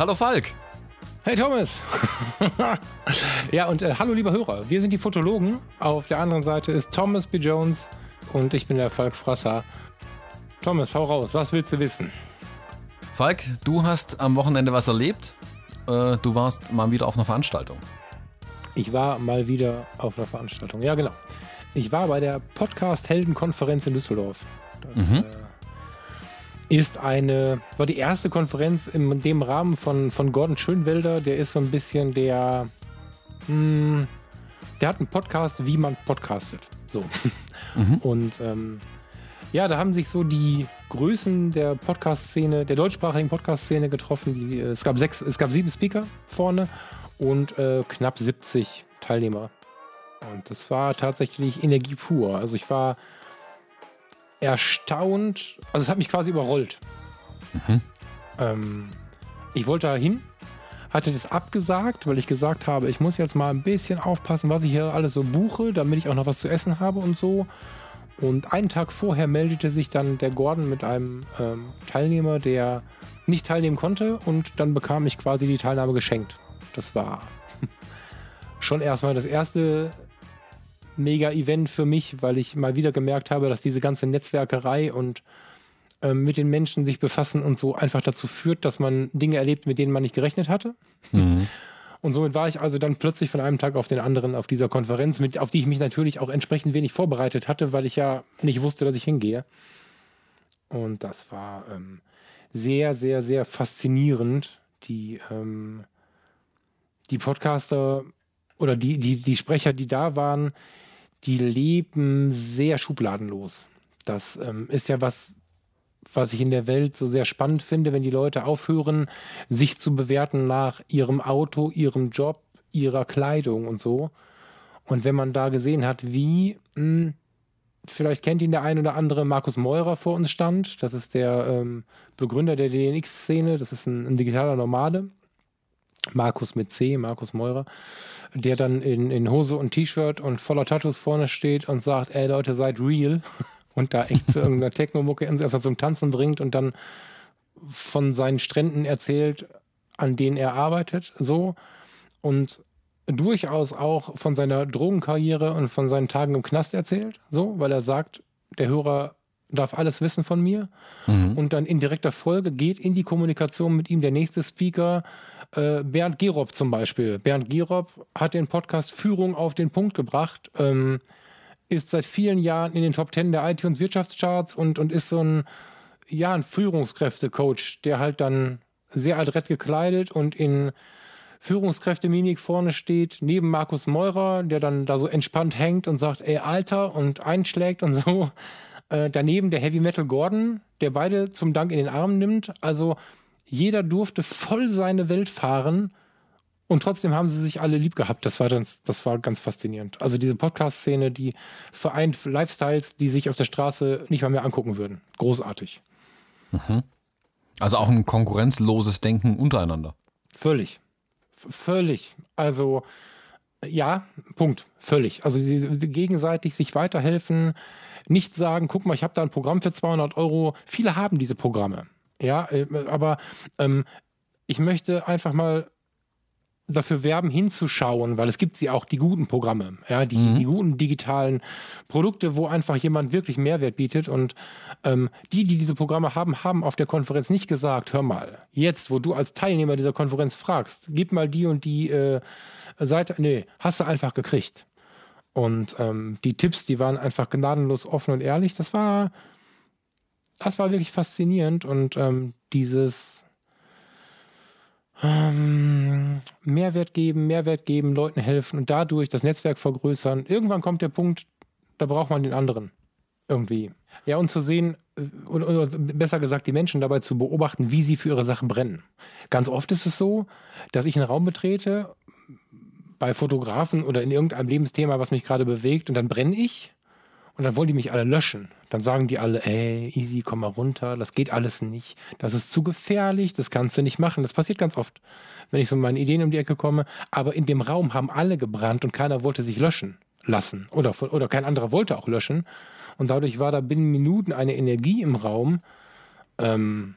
Hallo Falk. Hey Thomas. ja, und äh, hallo lieber Hörer. Wir sind die Fotologen. Auf der anderen Seite ist Thomas B. Jones und ich bin der Falk Frasser. Thomas, hau raus. Was willst du wissen? Falk, du hast am Wochenende was erlebt. Äh, du warst mal wieder auf einer Veranstaltung. Ich war mal wieder auf einer Veranstaltung. Ja, genau. Ich war bei der Podcast-Helden-Konferenz in Düsseldorf. Das, mhm. äh, ist eine, war die erste Konferenz in dem Rahmen von, von Gordon Schönwelder. Der ist so ein bisschen der, mh, hm, der hat einen Podcast, wie man podcastet. So. Mhm. Und ähm, ja, da haben sich so die Größen der Podcast-Szene, der deutschsprachigen Podcast-Szene getroffen. Die, äh, es, gab sechs, es gab sieben Speaker vorne und äh, knapp 70 Teilnehmer. Und das war tatsächlich Energie pur. Also ich war erstaunt, also es hat mich quasi überrollt. Mhm. Ähm, ich wollte da hin, hatte das abgesagt, weil ich gesagt habe, ich muss jetzt mal ein bisschen aufpassen, was ich hier alles so buche, damit ich auch noch was zu essen habe und so. Und einen Tag vorher meldete sich dann der Gordon mit einem ähm, Teilnehmer, der nicht teilnehmen konnte und dann bekam ich quasi die Teilnahme geschenkt. Das war schon erstmal das erste Mega-Event für mich, weil ich mal wieder gemerkt habe, dass diese ganze Netzwerkerei und äh, mit den Menschen sich befassen und so einfach dazu führt, dass man Dinge erlebt, mit denen man nicht gerechnet hatte. Mhm. Und somit war ich also dann plötzlich von einem Tag auf den anderen auf dieser Konferenz, mit, auf die ich mich natürlich auch entsprechend wenig vorbereitet hatte, weil ich ja nicht wusste, dass ich hingehe. Und das war ähm, sehr, sehr, sehr faszinierend. Die, ähm, die Podcaster oder die, die, die Sprecher, die da waren, die leben sehr schubladenlos. Das ähm, ist ja was, was ich in der Welt so sehr spannend finde, wenn die Leute aufhören, sich zu bewerten nach ihrem Auto, ihrem Job, ihrer Kleidung und so. Und wenn man da gesehen hat, wie, mh, hm, vielleicht kennt ihn der ein oder andere, Markus Meurer vor uns stand. Das ist der ähm, Begründer der DNX-Szene. Das ist ein, ein digitaler Nomade. Markus mit C, Markus Meurer, der dann in, in Hose und T-Shirt und voller Tattoos vorne steht und sagt, ey Leute, seid real und da echt zu irgendeiner Technomucke erstmal zum Tanzen bringt und dann von seinen Stränden erzählt, an denen er arbeitet, so und durchaus auch von seiner Drogenkarriere und von seinen Tagen im Knast erzählt, so, weil er sagt, der Hörer darf alles wissen von mir mhm. und dann in direkter Folge geht in die Kommunikation mit ihm der nächste Speaker, äh, Bernd Gerob zum Beispiel. Bernd Gerob hat den Podcast Führung auf den Punkt gebracht, ähm, ist seit vielen Jahren in den Top Ten der iTunes Wirtschaftscharts und, und ist so ein, ja, ein Führungskräftecoach, der halt dann sehr adrett gekleidet und in Führungskräfte-Mimik vorne steht, neben Markus Meurer, der dann da so entspannt hängt und sagt, ey, Alter, und einschlägt und so. Äh, daneben der Heavy Metal Gordon, der beide zum Dank in den Arm nimmt. Also jeder durfte voll seine Welt fahren und trotzdem haben sie sich alle lieb gehabt. Das war, ganz, das war ganz faszinierend. Also diese Podcast-Szene, die vereint Lifestyles, die sich auf der Straße nicht mal mehr angucken würden. Großartig. Mhm. Also auch ein konkurrenzloses Denken untereinander. Völlig. V völlig. Also ja, Punkt. Völlig. Also sie, sie gegenseitig sich weiterhelfen, nicht sagen, guck mal, ich habe da ein Programm für 200 Euro. Viele haben diese Programme. Ja, äh, aber ähm, ich möchte einfach mal dafür werben, hinzuschauen, weil es gibt sie auch, die guten Programme, ja, die, mhm. die guten digitalen Produkte, wo einfach jemand wirklich Mehrwert bietet. Und ähm, die, die diese Programme haben, haben auf der Konferenz nicht gesagt, hör mal, jetzt, wo du als Teilnehmer dieser Konferenz fragst, gib mal die und die äh, Seite, nee, hast du einfach gekriegt. Und ähm, die Tipps, die waren einfach gnadenlos offen und ehrlich. Das war, das war wirklich faszinierend und ähm, dieses ähm, Mehrwert geben, Mehrwert geben, Leuten helfen und dadurch das Netzwerk vergrößern. Irgendwann kommt der Punkt, da braucht man den anderen irgendwie. Ja, und zu sehen, äh, oder, oder besser gesagt, die Menschen dabei zu beobachten, wie sie für ihre Sachen brennen. Ganz oft ist es so, dass ich einen Raum betrete, bei Fotografen oder in irgendeinem Lebensthema, was mich gerade bewegt, und dann brenne ich Und dann wollen die mich alle löschen. Dann sagen die alle, ey, easy, komm mal runter, das geht alles nicht. Das ist zu gefährlich, das kannst du nicht machen. Das passiert ganz oft, wenn ich so mit meinen Ideen um die Ecke komme. Aber in dem Raum haben alle gebrannt und keiner wollte sich löschen lassen. Oder, oder kein anderer wollte auch löschen. Und dadurch war da binnen Minuten eine Energie im Raum, ähm,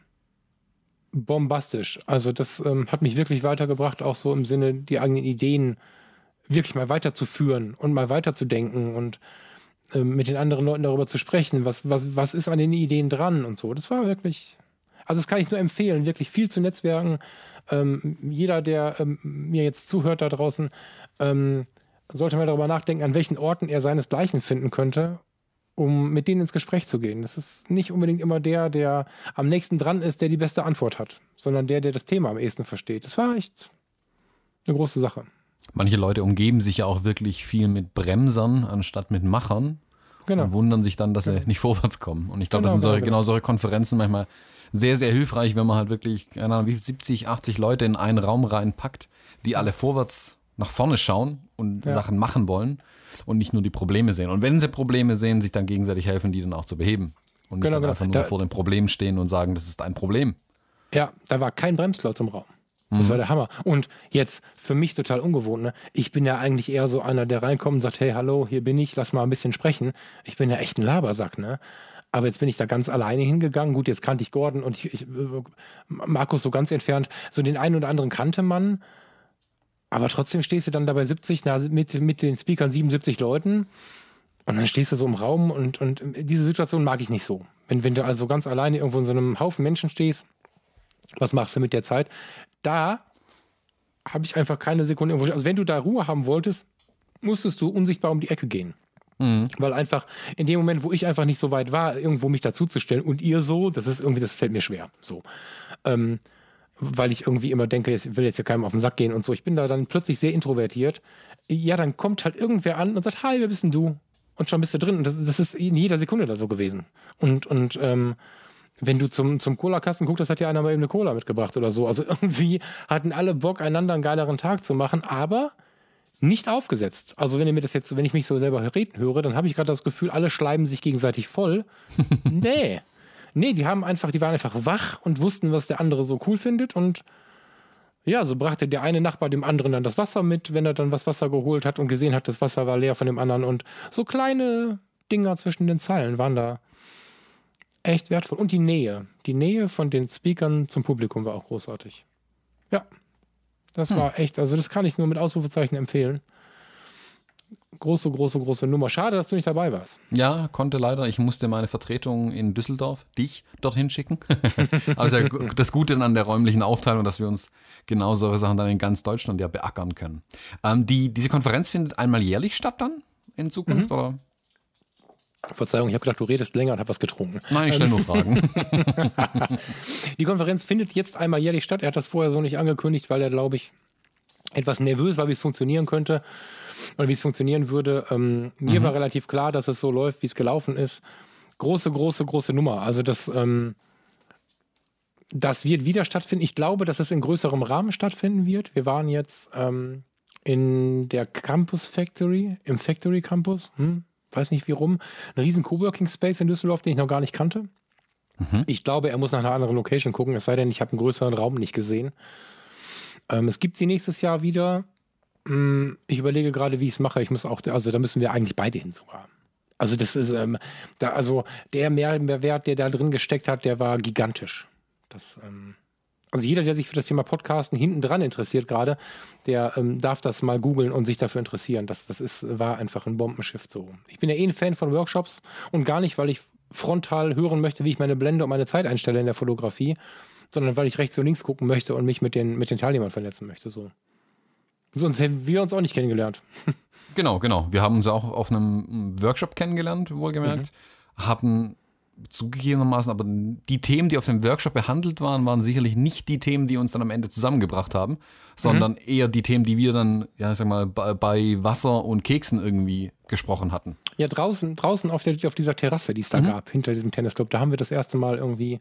bombastisch. Also das ähm, hat mich wirklich weitergebracht, auch so im Sinne, die eigenen Ideen wirklich mal weiterzuführen und mal weiterzudenken und mit den anderen Leuten darüber zu sprechen, was, was, was ist an den Ideen dran und so. Das war wirklich, also das kann ich nur empfehlen, wirklich viel zu netzwerken. Ähm, jeder, der ähm, mir jetzt zuhört da draußen, ähm, sollte mal darüber nachdenken, an welchen Orten er seinesgleichen finden könnte um mit denen ins Gespräch zu gehen. Das ist nicht unbedingt immer der, der am nächsten dran ist, der die beste Antwort hat, sondern der, der das Thema am ehesten versteht. Das war echt eine große Sache. Manche Leute umgeben sich ja auch wirklich viel mit Bremsern anstatt mit Machern genau. und wundern sich dann, dass sie genau. nicht vorwärts kommen. Und ich glaube, genau, das sind solche, genau, genau solche Konferenzen manchmal sehr, sehr hilfreich, wenn man halt wirklich, keine Ahnung, wie 70, 80 Leute in einen Raum reinpackt, die alle vorwärts nach vorne schauen und ja. Sachen machen wollen und nicht nur die Probleme sehen. Und wenn sie Probleme sehen, sich dann gegenseitig helfen, die dann auch zu beheben. Und nicht genau, dann genau. einfach nur da, vor dem Problem stehen und sagen, das ist ein Problem. Ja, da war kein Bremsklotz im Raum. Das mhm. war der Hammer. Und jetzt für mich total ungewohnt. Ne? Ich bin ja eigentlich eher so einer, der reinkommt und sagt, hey, hallo, hier bin ich, lass mal ein bisschen sprechen. Ich bin ja echt ein Labersack, ne? Aber jetzt bin ich da ganz alleine hingegangen. Gut, jetzt kannte ich Gordon und ich, ich Markus so ganz entfernt. So den einen oder anderen kannte man. Aber trotzdem stehst du dann da bei 70, na, mit, mit den Speakern 77 Leuten. Und dann stehst du so im Raum und, und diese Situation mag ich nicht so. Wenn, wenn du also ganz alleine irgendwo in so einem Haufen Menschen stehst, was machst du mit der Zeit? Da habe ich einfach keine Sekunde irgendwo. Also wenn du da Ruhe haben wolltest, musstest du unsichtbar um die Ecke gehen. Mhm. Weil einfach in dem Moment, wo ich einfach nicht so weit war, irgendwo mich dazuzustellen und ihr so, das ist irgendwie, das fällt mir schwer. So. Ähm, weil ich irgendwie immer denke, ich will jetzt ja keinem auf den Sack gehen und so. Ich bin da dann plötzlich sehr introvertiert. Ja, dann kommt halt irgendwer an und sagt, hi, wer bist denn du? Und schon bist du drin. Und das, das ist in jeder Sekunde da so gewesen. Und, und ähm, wenn du zum, zum Cola-Kasten guckst, das hat ja einer mal eben eine Cola mitgebracht oder so. Also irgendwie hatten alle Bock, einander einen geileren Tag zu machen, aber nicht aufgesetzt. Also wenn ihr mir das jetzt, wenn ich mich so selber reden höre, dann habe ich gerade das Gefühl, alle schleimen sich gegenseitig voll. nee. Nee, die haben einfach, die waren einfach wach und wussten, was der andere so cool findet und ja, so brachte der eine Nachbar dem anderen dann das Wasser mit, wenn er dann was Wasser geholt hat und gesehen hat, das Wasser war leer von dem anderen und so kleine Dinger zwischen den Zeilen waren da echt wertvoll. Und die Nähe. Die Nähe von den Speakern zum Publikum war auch großartig. Ja, das hm. war echt, also das kann ich nur mit Ausrufezeichen empfehlen große, große, große Nummer. Schade, dass du nicht dabei warst. Ja, konnte leider. Ich musste meine Vertretung in Düsseldorf, dich, dorthin schicken. also das Gute an der räumlichen Aufteilung, dass wir uns genau solche Sachen dann in ganz Deutschland ja beackern können. Ähm, die, diese Konferenz findet einmal jährlich statt dann in Zukunft, mhm. oder? Verzeihung, ich habe gedacht, du redest länger und habe was getrunken. Nein, ich stelle nur Fragen. die Konferenz findet jetzt einmal jährlich statt. Er hat das vorher so nicht angekündigt, weil er, glaube ich, etwas nervös war, wie es funktionieren könnte oder wie es funktionieren würde. Ähm, mir mhm. war relativ klar, dass es so läuft, wie es gelaufen ist. Große, große, große Nummer. Also das, ähm, das wird wieder stattfinden. Ich glaube, dass es in größerem Rahmen stattfinden wird. Wir waren jetzt ähm, in der Campus Factory, im Factory Campus, hm, weiß nicht wie rum. Ein riesen Coworking Space in Düsseldorf, den ich noch gar nicht kannte. Mhm. Ich glaube, er muss nach einer anderen Location gucken, es sei denn, ich habe einen größeren Raum nicht gesehen. Ähm, es gibt sie nächstes Jahr wieder. Hm, ich überlege gerade, wie ich es mache. Ich muss auch, also da müssen wir eigentlich beide hin sogar. Also das ist, ähm, da, also der Mehrwert, der da drin gesteckt hat, der war gigantisch. Das, ähm, also jeder, der sich für das Thema Podcasten hinten dran interessiert gerade, der ähm, darf das mal googeln und sich dafür interessieren. Das, das ist, war einfach ein Bombenschiff so. Ich bin ja eh ein Fan von Workshops und gar nicht, weil ich frontal hören möchte, wie ich meine Blende und meine Zeit einstelle in der Fotografie, sondern weil ich rechts und links gucken möchte und mich mit den, mit den Teilnehmern vernetzen möchte. So. Sonst hätten wir uns auch nicht kennengelernt. Genau, genau. Wir haben uns auch auf einem Workshop kennengelernt, wohlgemerkt. Mhm. Haben zugegebenermaßen, aber die Themen, die auf dem Workshop behandelt waren, waren sicherlich nicht die Themen, die uns dann am Ende zusammengebracht haben, sondern mhm. eher die Themen, die wir dann, ja, ich sag mal, bei Wasser und Keksen irgendwie gesprochen hatten. Ja, draußen, draußen auf, der, auf dieser Terrasse, die es da mhm. gab, hinter diesem Tennisclub, da haben wir das erste Mal irgendwie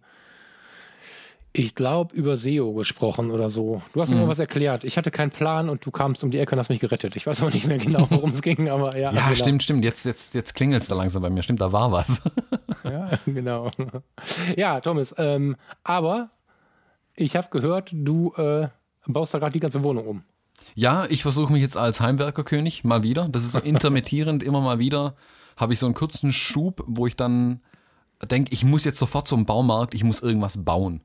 ich glaube, über SEO gesprochen oder so. Du hast mir mhm. was erklärt. Ich hatte keinen Plan und du kamst um die Ecke und hast mich gerettet. Ich weiß aber nicht mehr genau, worum es ging, aber ja. Ja, genau. stimmt, stimmt. Jetzt, jetzt, jetzt klingelt es da langsam bei mir. Stimmt, da war was. ja, genau. Ja, Thomas, ähm, aber ich habe gehört, du äh, baust da gerade die ganze Wohnung um. Ja, ich versuche mich jetzt als Heimwerkerkönig mal wieder. Das ist so intermittierend, immer mal wieder habe ich so einen kurzen Schub, wo ich dann denke, ich muss jetzt sofort zum Baumarkt, ich muss irgendwas bauen.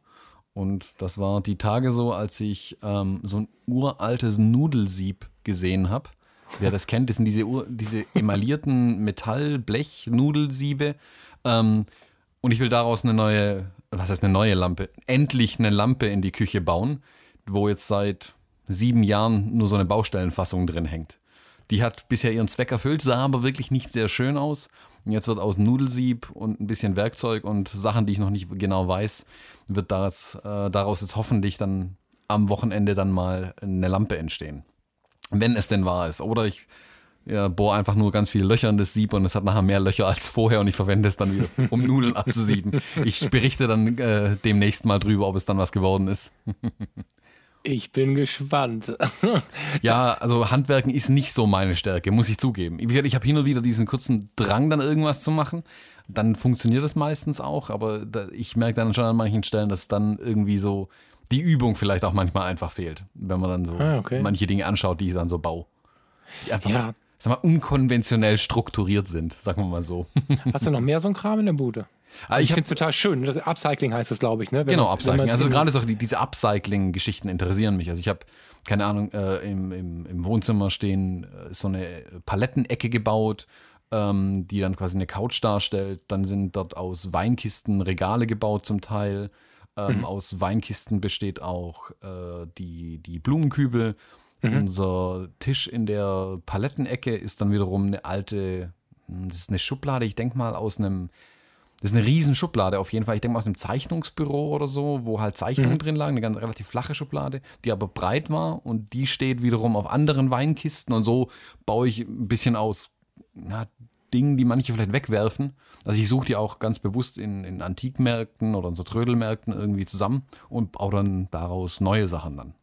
Und das war die Tage so, als ich ähm, so ein uraltes Nudelsieb gesehen habe. Wer das kennt, das sind diese, diese emaillierten Metall-Blech-Nudelsiebe. Ähm, und ich will daraus eine neue, was heißt eine neue Lampe? Endlich eine Lampe in die Küche bauen, wo jetzt seit sieben Jahren nur so eine Baustellenfassung drin hängt. Die hat bisher ihren Zweck erfüllt, sah aber wirklich nicht sehr schön aus. Und jetzt wird aus Nudelsieb und ein bisschen Werkzeug und Sachen, die ich noch nicht genau weiß, wird daraus, äh, daraus jetzt hoffentlich dann am Wochenende dann mal eine Lampe entstehen. Wenn es denn wahr ist. Oder ich ja, bohre einfach nur ganz viele Löcher in das Sieb und es hat nachher mehr Löcher als vorher und ich verwende es dann wieder, um Nudeln abzusieben. Ich berichte dann äh, demnächst mal drüber, ob es dann was geworden ist. Ich bin gespannt. ja, also Handwerken ist nicht so meine Stärke, muss ich zugeben. Ich habe hin und wieder diesen kurzen Drang, dann irgendwas zu machen. Dann funktioniert das meistens auch, aber da, ich merke dann schon an manchen Stellen, dass dann irgendwie so die Übung vielleicht auch manchmal einfach fehlt, wenn man dann so ah, okay. manche Dinge anschaut, die ich dann so baue. Die einfach ja. sag mal, unkonventionell strukturiert sind, sagen wir mal so. Hast du noch mehr so ein Kram in der Bude? Ah, ich, ich finde es total schön. Das Upcycling heißt es, glaube ich. Ne? Wenn genau, Upcycling. Also gerade so die, diese Upcycling-Geschichten interessieren mich. Also ich habe, keine Ahnung, äh, im, im, im, Wohnzimmer stehen äh, so eine Palettenecke gebaut, ähm, die dann quasi eine Couch darstellt. Dann sind dort aus Weinkisten Regale gebaut zum Teil. Ähm, mhm. Aus Weinkisten besteht auch äh, die, die Blumenkübel. Mhm. Unser Tisch in der Palettenecke ist dann wiederum eine alte, hm, das ist eine Schublade, ich denke mal aus einem das ist eine riesen Schublade auf jeden Fall. Ich denke mal aus einem Zeichnungsbüro oder so, wo halt Zeichnungen mhm. drin lagen, eine ganz relativ flache Schublade, die aber breit war und die steht wiederum auf anderen Weinkisten und so baue ich ein bisschen aus na, Dingen, die manche vielleicht wegwerfen. Also ich suche die auch ganz bewusst in, in Antikmärkten oder in so Trödelmärkten irgendwie zusammen und baue dann daraus neue Sachen dann.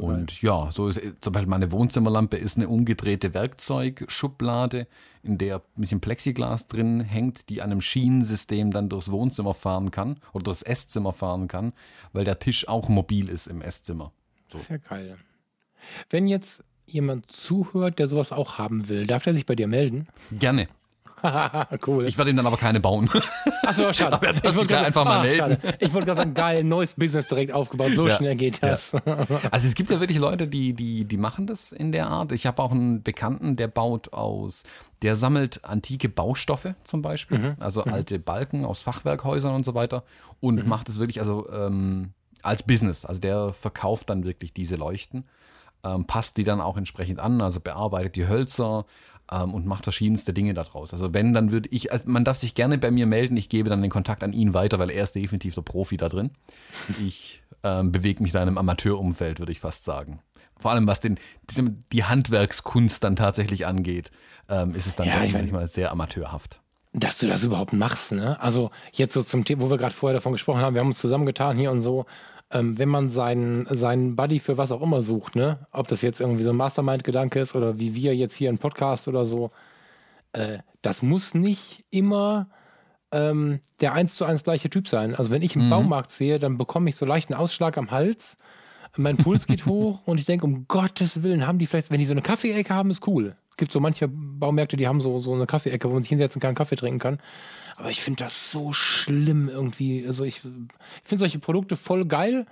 Voll und ja, so ist zum Beispiel meine Wohnzimmerlampe ist eine umgedrehte Werkzeugschublade, in der ein bisschen Plexiglas drin hängt, die an einem Schienensystem dann durchs Wohnzimmer fahren kann oder durchs Esszimmer fahren kann, weil der Tisch auch mobil ist im Esszimmer. So. Sehr geil. Wenn jetzt jemand zuhört, der sowas auch haben will, darf er sich bei dir melden? Gerne. cool. Ich werde ihm dann aber keine bauen. Achso, schade. aber ich wollte einfach mal ah, melden. Schade. Ich wollte gerade sagen, geil, neues Business direkt aufgebaut. So ja. schnell geht das. Ja. Also es gibt ja wirklich Leute, die, die, die machen das in der Art. Ich habe auch einen Bekannten, der baut aus, der sammelt antike Baustoffe zum Beispiel, mhm. also mhm. alte Balken aus Fachwerkhäusern und so weiter und mhm. macht es wirklich also ähm, als Business. Also der verkauft dann wirklich diese Leuchten. Ähm, passt die dann auch entsprechend an, also bearbeitet die Hölzer, ähm, und macht verschiedenste Dinge daraus. Also wenn, dann würde ich, also man darf sich gerne bei mir melden, ich gebe dann den Kontakt an ihn weiter, weil er ist definitiv der Profi da drin. Und ich ähm, bewege mich da in einem Amateurumfeld, würde ich fast sagen. Vor allem was den, die Handwerkskunst dann tatsächlich angeht, ähm, ist es dann ja, ich manchmal sehr amateurhaft dass du das überhaupt machst, ne? Also jetzt so zum Thema, wo wir gerade vorher davon gesprochen haben, wir haben uns zusammengetan hier und so, ähm, wenn man seinen, seinen Buddy für was auch immer sucht, ne? ob das jetzt irgendwie so ein Mastermind-Gedanke ist oder wie wir jetzt hier ein Podcast oder so, äh, das muss nicht immer ähm, der eins zu eins gleiche Typ sein. Also wenn ich einen mhm. Baumarkt sehe, dann bekomme ich so leicht einen Ausschlag am Hals, mein Puls geht hoch und ich denke, um Gottes Willen, haben die vielleicht, wenn die so eine Kaffeeecke haben, ist cool. Es gibt so manche Baumärkte, die haben so, so eine Kaffeeecke, wo man sich hinsetzen kann, Kaffee trinken kann. Aber ich finde das so schlimm irgendwie. Also ich, ich finde solche Produkte voll geil,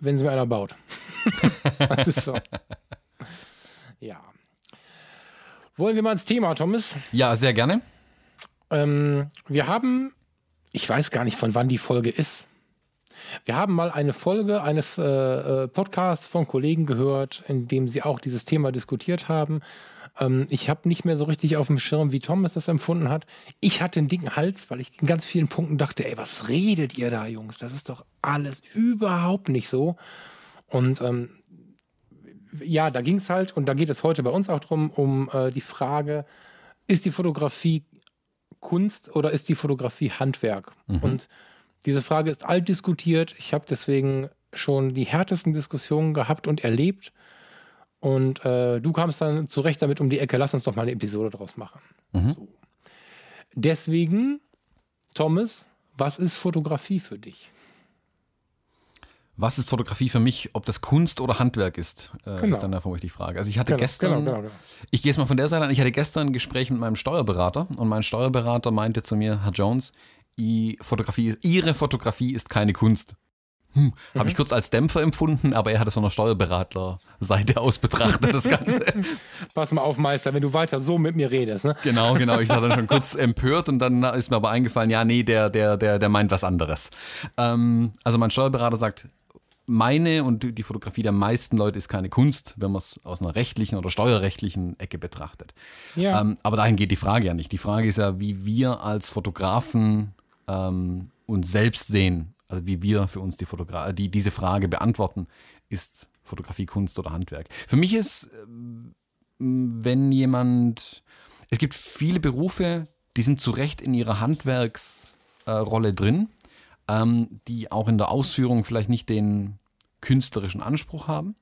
wenn sie mir einer baut. das ist so. Ja. Wollen wir mal ins Thema, Thomas? Ja, sehr gerne. Ähm, wir haben, ich weiß gar nicht, von wann die Folge ist. Wir haben mal eine Folge eines äh, äh Podcasts von Kollegen gehört, in dem sie auch dieses Thema diskutiert haben. Ähm, ich habe nicht mehr so richtig auf dem Schirm, wie Thomas das empfunden hat. Ich hatte einen dicken Hals, weil ich in ganz vielen Punkten dachte, ey, was redet ihr da, Jungs? Das ist doch alles überhaupt nicht so. Und ähm, ja, da ging es halt, und da geht es heute bei uns auch drum, um äh, die Frage, ist die Fotografie Kunst oder ist die Fotografie Handwerk? Mhm. Und Diese Frage ist alt diskutiert. Ich habe deswegen schon die härtesten Diskussionen gehabt und erlebt. Und äh, du kamst dann zurecht damit um die Ecke. Lass uns doch mal eine Episode draus machen. Mhm. So. Deswegen, Thomas, was ist Fotografie für dich? Was ist Fotografie für mich? Ob das Kunst oder Handwerk ist, äh, genau. ist dann davon die Frage. Also ich hatte genau, gestern, genau, genau, genau. ich gehe jetzt mal von der Seite an, ich hatte gestern ein Gespräch mit meinem Steuerberater und mein Steuerberater meinte zu mir, Herr Jones, Fotografie, Ihre Fotografie ist keine Kunst. Hm, mhm. Habe ich kurz als Dämpfer empfunden, aber er hat es von der Steuerberaterseite aus betrachtet, das Ganze. Pass mal auf, Meister, wenn du weiter so mit mir redest. Ne? Genau, genau. Ich war dann schon kurz empört und dann ist mir aber eingefallen, ja, nee, der, der, der, der meint was anderes. Ähm, also mein Steuerberater sagt, meine und die Fotografie der meisten Leute ist keine Kunst, wenn man es aus einer rechtlichen oder steuerrechtlichen Ecke betrachtet. Ja. Ähm, aber dahin geht die Frage ja nicht. Die Frage ist ja, wie wir als Fotografen ähm, uns selbst sehen, also wie wir für uns die, Fotogra die diese Frage beantworten, ist Fotografie Kunst oder Handwerk. Für mich ist, ähm, wenn jemand, es gibt viele Berufe, die sind zu Recht in ihrer Handwerksrolle äh, drin ähm, die auch in der Ausführung vielleicht nicht den künstlerischen Anspruch haben.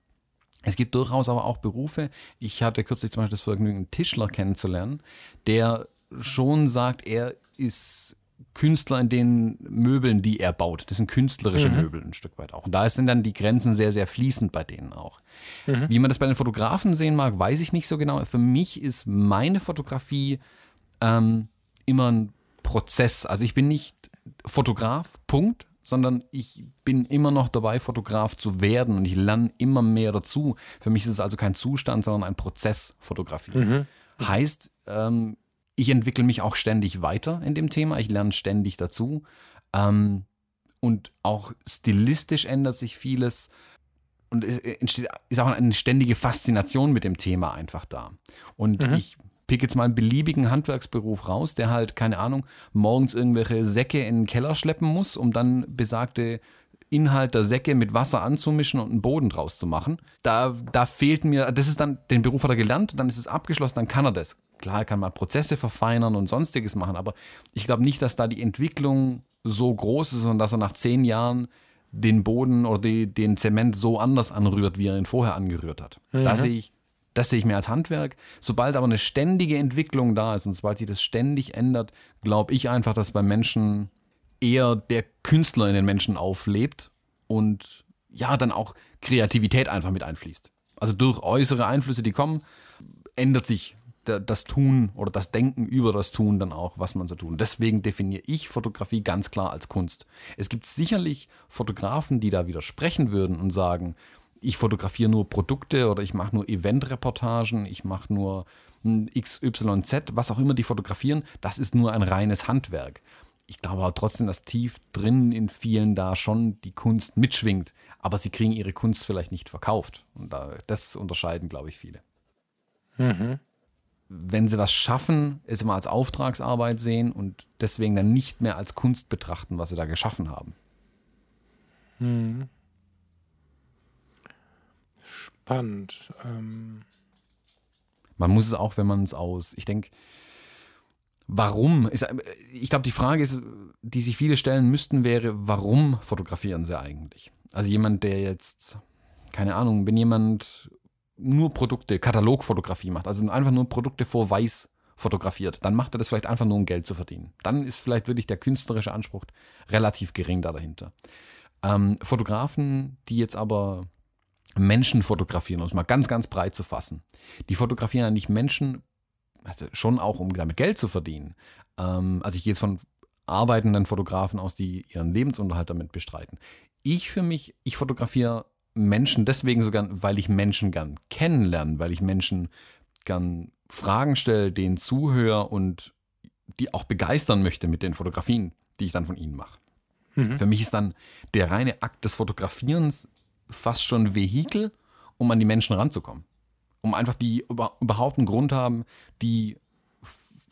Es gibt durchaus aber auch Berufe. Ich hatte kürzlich zum Beispiel das Vergnügen, einen Tischler kennenzulernen, der schon sagt, er ist Künstler in den Möbeln, die er baut. Das sind künstlerische mhm. Möbel ein Stück weit auch. Und da sind dann die Grenzen sehr, sehr fließend bei denen auch. Mhm. Wie man das bei den Fotografen sehen mag, weiß ich nicht so genau. Für mich ist meine Fotografie ähm, immer ein Prozess. Also ich bin nicht Fotograf, Punkt, sondern ich bin immer noch dabei, Fotograf zu werden und ich lerne immer mehr dazu. Für mich ist es also kein Zustand, sondern ein Prozess Fotografie. Mhm. Heißt, ähm, ich entwickle mich auch ständig weiter in dem Thema, ich lerne ständig dazu. Ähm, und auch stilistisch ändert sich vieles. Und es entsteht, ist auch eine ständige Faszination mit dem Thema einfach da. Und mhm. ich pick jetzt mal einen beliebigen Handwerksberuf raus, der halt, keine Ahnung, morgens irgendwelche Säcke in den Keller schleppen muss, um dann besagte Inhalt der Säcke mit Wasser anzumischen und einen Boden draus zu machen. Da, da fehlt mir, das ist dann, den Beruf hat er gelernt, dann ist es abgeschlossen, dann kann er das. Klar, kann man Prozesse verfeinern und sonstiges machen, aber ich glaube nicht, dass da die Entwicklung so groß ist und dass er nach zehn Jahren den Boden oder die, den Zement so anders anrührt, wie er ihn vorher angerührt hat. Mhm. Da sehe ich das sehe ich mehr als Handwerk. Sobald aber eine ständige Entwicklung da ist und sobald sich das ständig ändert, glaube ich einfach, dass beim Menschen eher der Künstler in den Menschen auflebt und ja, dann auch Kreativität einfach mit einfließt. Also durch äußere Einflüsse, die kommen, ändert sich das Tun oder das Denken über das Tun dann auch, was man so tut. Deswegen definiere ich Fotografie ganz klar als Kunst. Es gibt sicherlich Fotografen, die da widersprechen würden und sagen, ich fotografiere nur Produkte oder ich mache nur Eventreportagen, ich mache nur XYZ, was auch immer die fotografieren, das ist nur ein reines Handwerk. Ich glaube aber trotzdem, dass tief drin in vielen da schon die Kunst mitschwingt, aber sie kriegen ihre Kunst vielleicht nicht verkauft. Und da, das unterscheiden, glaube ich, viele. Mhm. Wenn sie was schaffen, es immer als Auftragsarbeit sehen und deswegen dann nicht mehr als Kunst betrachten, was sie da geschaffen haben. Mhm spannend. Ähm man muss es auch, wenn man es aus, ich denke, warum? Ich glaube, die Frage ist, die sich viele stellen müssten, wäre, warum fotografieren sie eigentlich? Also jemand, der jetzt, keine Ahnung, wenn jemand nur Produkte, Katalogfotografie macht, also einfach nur Produkte vor Weiß fotografiert, dann macht er das vielleicht einfach nur, um Geld zu verdienen. Dann ist vielleicht wirklich der künstlerische Anspruch relativ gering da dahinter. Ähm, Fotografen, die jetzt aber Menschen fotografieren, um es mal ganz, ganz breit zu fassen. Die fotografieren ja nicht Menschen, also schon auch, um damit Geld zu verdienen. Ähm, also ich gehe jetzt von arbeitenden Fotografen aus, die ihren Lebensunterhalt damit bestreiten. Ich für mich, ich fotografiere Menschen deswegen so gern, weil ich Menschen gern kennenlerne, weil ich Menschen gern Fragen stelle, denen zuhöre und die auch begeistern möchte mit den Fotografien, die ich dann von ihnen mache. Mhm. Für mich ist dann der reine Akt des Fotografierens fast schon Vehikel, um an die Menschen ranzukommen. Um einfach die überhaupt einen Grund haben, die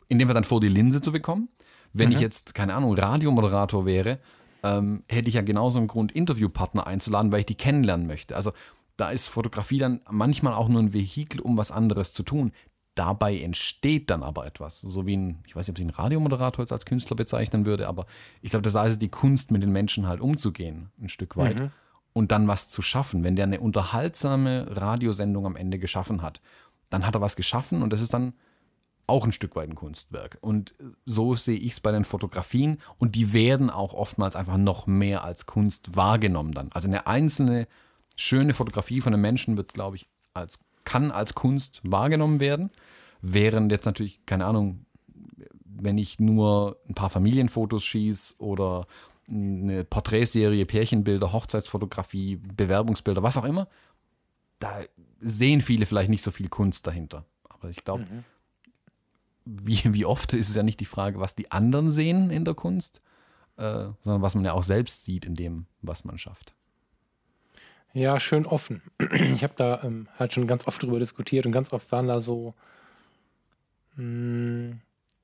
in dem Fall dann vor die Linse zu bekommen. Wenn mhm. ich jetzt, keine Ahnung, Radiomoderator wäre, ähm, hätte ich ja genauso einen Grund, Interviewpartner einzuladen, weil ich die kennenlernen möchte. Also da ist Fotografie dann manchmal auch nur ein Vehikel, um was anderes zu tun. dabei entsteht dann aber etwas. So wie ein, ich weiß nicht, ob ich einen Radiomoderator jetzt als Künstler bezeichnen würde, aber ich glaube, das ist also die Kunst, mit den Menschen halt umzugehen, ein Stück weit. Mhm. Und dann was zu schaffen. Wenn der eine unterhaltsame Radiosendung am Ende geschaffen hat, dann hat er was geschaffen und das ist dann auch ein Stück weit ein Kunstwerk. Und so sehe ich es bei den Fotografien und die werden auch oftmals einfach noch mehr als Kunst wahrgenommen dann. Also eine einzelne schöne Fotografie von einem Menschen wird, glaube ich, als, kann als Kunst wahrgenommen werden. Während jetzt natürlich, keine Ahnung, wenn ich nur ein paar Familienfotos schieße oder eine Porträtserie, Pärchenbilder, Hochzeitsfotografie, Bewerbungsbilder, was auch immer, da sehen viele vielleicht nicht so viel Kunst dahinter. Aber ich glaube, mhm. Wie, wie oft ist es ja nicht die Frage, was die anderen sehen in der Kunst, äh, sondern was man ja auch selbst sieht in dem, was man schafft. Ja, schön offen. Ich habe da ähm, halt schon ganz oft drüber diskutiert und ganz oft waren da so mh, hm,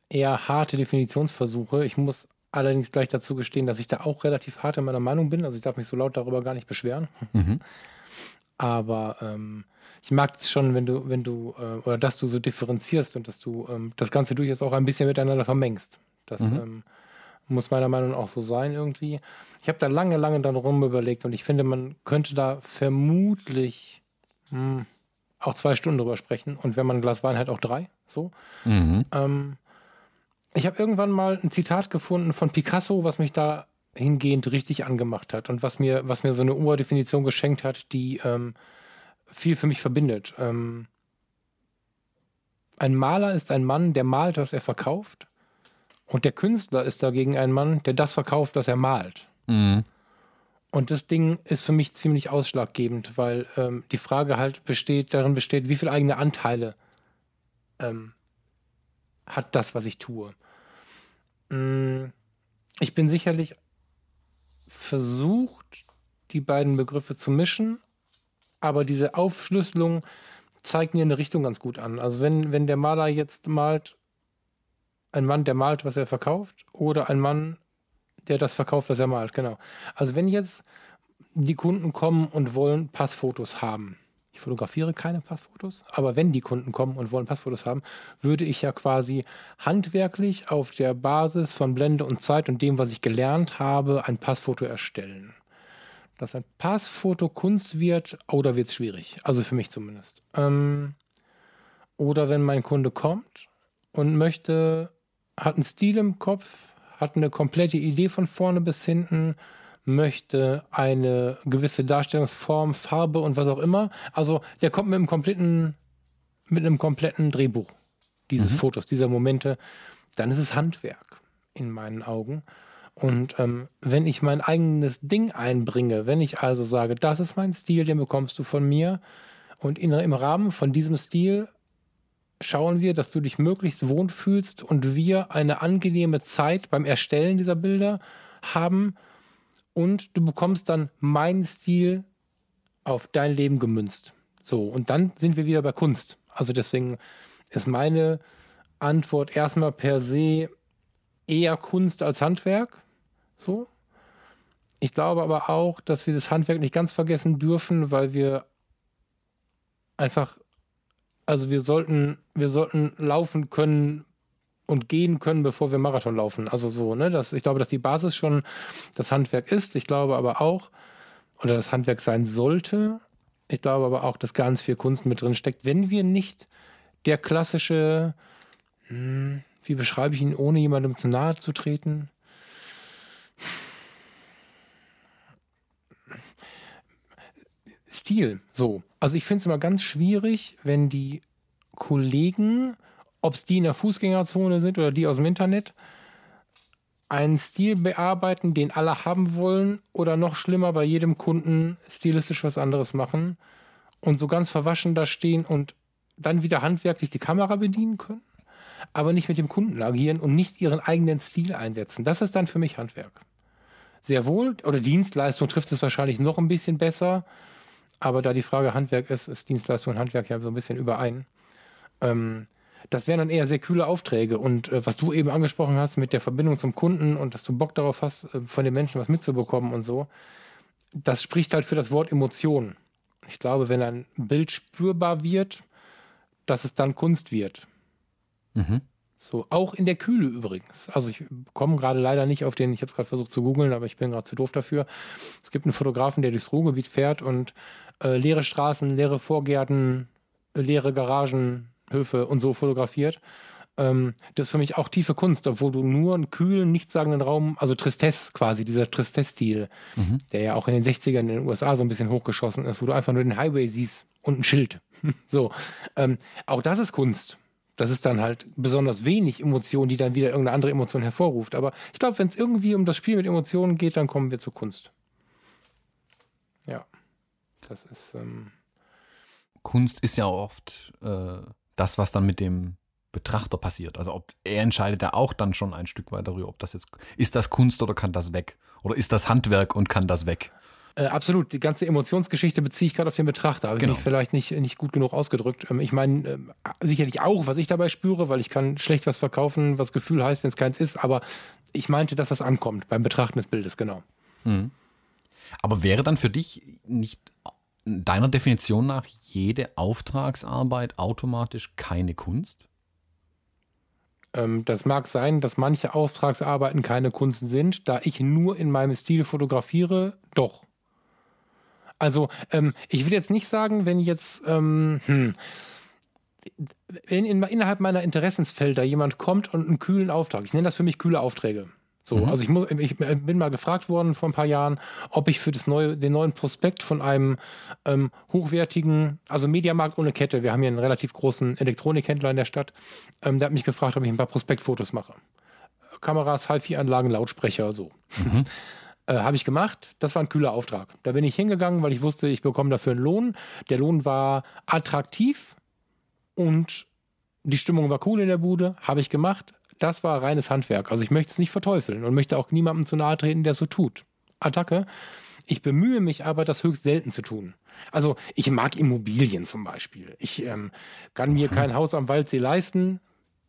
eher harte Definitionsversuche. Ich muss allerdings gleich dazu gestehen, dass ich da auch relativ hart in meiner Meinung bin. Also ich darf mich so laut darüber gar nicht beschweren. Mhm. Aber ähm, ich mag es schon, wenn du, wenn du, äh, oder dass du so differenzierst und dass du ähm, das Ganze durchaus auch ein bisschen miteinander vermengst. Das mhm. ähm, muss meiner Meinung nach auch so sein irgendwie. Ich habe da lange, lange dann rum überlegt und ich finde, man könnte da vermutlich mh, hm, auch zwei Stunden drüber sprechen und wenn man ein Glas Wein hat, auch drei. So. Mhm. Ähm, ich habe irgendwann mal ein Zitat gefunden von Picasso, was mich da hingehend richtig angemacht hat und was mir, was mir so eine Urdefinition geschenkt hat, die ähm, viel für mich verbindet. Ähm, ein Maler ist ein Mann, der malt, was er verkauft. Und der Künstler ist dagegen ein Mann, der das verkauft, was er malt. Mhm. Und das Ding ist für mich ziemlich ausschlaggebend, weil ähm, die Frage halt besteht, darin besteht, wie viele eigene Anteile ähm, hat das, was ich tue. Mm, ich bin sicherlich versucht, die beiden Begriffe zu mischen, aber diese Aufschlüsselung zeigt mir eine Richtung ganz gut an. Also wenn, wenn der Maler jetzt malt, ein Mann, der malt, was er verkauft, oder ein Mann, der das verkauft, was er malt, genau. Also wenn jetzt die Kunden kommen und wollen Passfotos haben, ich fotografiere keine Passfotos, aber wenn die Kunden kommen und wollen Passfotos haben, würde ich ja quasi handwerklich auf der Basis von Blende und Zeit und dem, was ich gelernt habe, ein Passfoto erstellen. Dass ein Passfoto Kunst wird, oder wird es schwierig. Also für mich zumindest. Ähm, oder wenn mein Kunde kommt und möchte, hat einen Stil im Kopf, hat eine komplette Idee von vorne bis hinten, möchte eine gewisse Darstellungsform, Farbe und was auch immer. Also der kommt mit einem kompletten, mit einem kompletten Drehbuch dieses mhm. Fotos, dieser Momente. Dann ist es Handwerk in meinen Augen. Und ähm, wenn ich mein eigenes Ding einbringe, wenn ich also sage, das ist mein Stil, den bekommst du von mir, und in, im Rahmen von diesem Stil schauen wir, dass du dich möglichst wohlfühlst und wir eine angenehme Zeit beim Erstellen dieser Bilder haben und du bekommst dann meinen Stil auf dein Leben gemünzt. So, und dann sind wir wieder bei Kunst. Also deswegen ist meine Antwort erstmal per se eher Kunst als Handwerk. So. Ich glaube aber auch, dass wir das Handwerk nicht ganz vergessen dürfen, weil wir einfach also wir sollten, wir sollten laufen können und gehen können, bevor wir Marathon laufen. Also so, ne? Das, ich glaube, dass die Basis schon das Handwerk ist. Ich glaube aber auch, oder das Handwerk sein sollte. Ich glaube aber auch, dass ganz viel Kunst mit drin steckt. Wenn wir nicht der klassische, hm, wie beschreibe ich ihn, ohne jemandem zu nahe zu treten? Stil, so. Also ich finde es immer ganz schwierig, wenn die Kollegen, ob es die in der Fußgängerzone sind oder die aus dem Internet, einen Stil bearbeiten, den alle haben wollen oder noch schlimmer bei jedem Kunden stilistisch was anderes machen und so ganz verwaschen da stehen und dann wieder handwerklich die Kamera bedienen können, aber nicht mit dem Kunden agieren und nicht ihren eigenen Stil einsetzen. Das ist dann für mich Handwerk. Sehr wohl, oder Dienstleistung trifft es wahrscheinlich noch ein bisschen besser, aber da die Frage Handwerk ist, ist Dienstleistung und Handwerk ja so ein bisschen überein. Ähm, das wären dann eher sehr kühle Aufträge. Und äh, was du eben angesprochen hast mit der Verbindung zum Kunden und dass du Bock darauf hast, äh, von den Menschen was mitzubekommen und so, das spricht halt für das Wort Emotion. Ich glaube, wenn ein Bild spürbar wird, dass es dann Kunst wird. Mhm. So, auch in der Kühle übrigens. Also ich komme gerade leider nicht auf den, ich habe es gerade versucht zu googeln, aber ich bin gerade zu doof dafür. Es gibt einen Fotografen, der durchs Ruhrgebiet fährt und äh, leere Straßen, leere Vorgärten, äh, leere Garagen, Höfe und so fotografiert. Ähm, das ist für mich auch tiefe Kunst, obwohl du nur einen kühlen, nichtssagenden Raum, also Tristesse quasi, dieser Tristesse-Stil, mhm. der ja auch in den 60ern in den USA so ein bisschen hochgeschossen ist, wo du einfach nur den Highway siehst und ein Schild. so, ähm, auch das ist Kunst das ist dann halt besonders wenig Emotion, die dann wieder irgendeine andere Emotion hervorruft. Aber ich glaube, wenn es irgendwie um das Spiel mit Emotionen geht, dann kommen wir zur Kunst. Ja, das ist. Ähm Kunst ist ja oft äh, das, was dann mit dem Betrachter passiert. Also ob er entscheidet ja auch dann schon ein Stück weit darüber, ob das jetzt ist das Kunst oder kann das weg oder ist das Handwerk und kann das weg. Äh, absolut. Die ganze Emotionsgeschichte beziehe ich gerade auf den Betrachter. Habe genau. ich mich vielleicht nicht, nicht gut genug ausgedrückt. Ähm, ich meine, äh, sicherlich auch, was ich dabei spüre, weil ich kann schlecht was verkaufen, was Gefühl heißt, wenn es keins ist. Aber ich meinte, dass das ankommt beim Betrachten des Bildes, genau. Mhm. Aber wäre dann für dich nicht deiner Definition nach jede Auftragsarbeit automatisch keine Kunst? Ähm, das mag sein, dass manche Auftragsarbeiten keine Kunst sind, da ich nur in meinem Stil fotografiere, doch. Also ähm, ich will jetzt nicht sagen, wenn jetzt ähm, hm, wenn in, innerhalb meiner Interessensfelder jemand kommt und einen kühlen Auftrag, ich nenne das für mich kühle Aufträge. So, mhm. also ich, muss, ich bin mal gefragt worden vor ein paar Jahren, ob ich für das neue, den neuen Prospekt von einem ähm, hochwertigen, also Mediamarkt ohne Kette, wir haben hier einen relativ großen Elektronikhändler in der Stadt, ähm, der hat mich gefragt, ob ich ein paar Prospektfotos mache. Kameras, HiFi-Anlagen, Lautsprecher, so. Mhm. Äh, Habe ich gemacht. Das war ein kühler Auftrag. Da bin ich hingegangen, weil ich wusste, ich bekomme dafür einen Lohn. Der Lohn war attraktiv und die Stimmung war cool in der Bude. Habe ich gemacht. Das war reines Handwerk. Also ich möchte es nicht verteufeln und möchte auch niemandem zu nahe treten, der so tut. Attacke. Ich bemühe mich aber, das höchst selten zu tun. Also ich mag Immobilien zum Beispiel. Ich ähm, kann mir kein Haus am Waldsee leisten.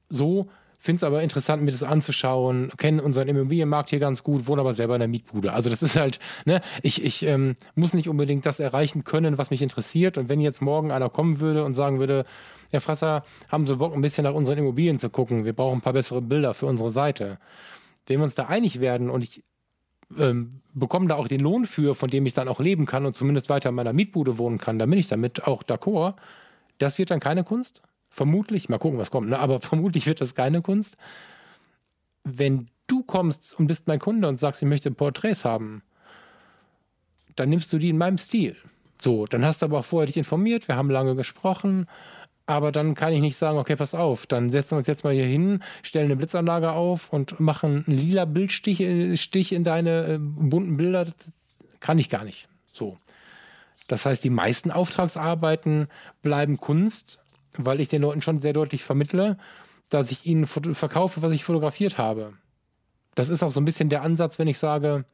So, Finde es aber interessant, mir das anzuschauen. Kenne unseren Immobilienmarkt hier ganz gut, wohne aber selber in der Mietbude. Also das ist halt, ne, ich, ich ähm, muss nicht unbedingt das erreichen können, was mich interessiert. Und wenn jetzt morgen einer kommen würde und sagen würde, Herr Frasser, haben Sie Bock, ein bisschen nach unseren Immobilien zu gucken? Wir brauchen ein paar bessere Bilder für unsere Seite. Wenn wir uns da einig werden und ich ähm, bekomme da auch den Lohn für, von dem ich dann auch leben kann und zumindest weiter in meiner Mietbude wohnen kann, dann bin ich damit auch d'accord. Das wird dann keine Kunst? Vermutlich, mal gucken, was kommt, ne? aber vermutlich wird das keine Kunst. Wenn du kommst und bist mein Kunde und sagst, ich möchte Porträts haben, dann nimmst du die in meinem Stil. So, dann hast du aber auch vorher dich informiert, wir haben lange gesprochen, aber dann kann ich nicht sagen, okay, pass auf, dann setzen wir uns jetzt mal hier hin, stellen eine Blitzanlage auf und machen einen lila Bildstich äh, Stich in deine äh, bunten Bilder. Kann ich gar nicht. So. Das heißt, die meisten Auftragsarbeiten bleiben Kunst, weil ich den Leuten schon sehr deutlich vermittle, dass ich ihnen verkaufe, was ich fotografiert habe. Das ist auch so ein bisschen der Ansatz, wenn ich sage,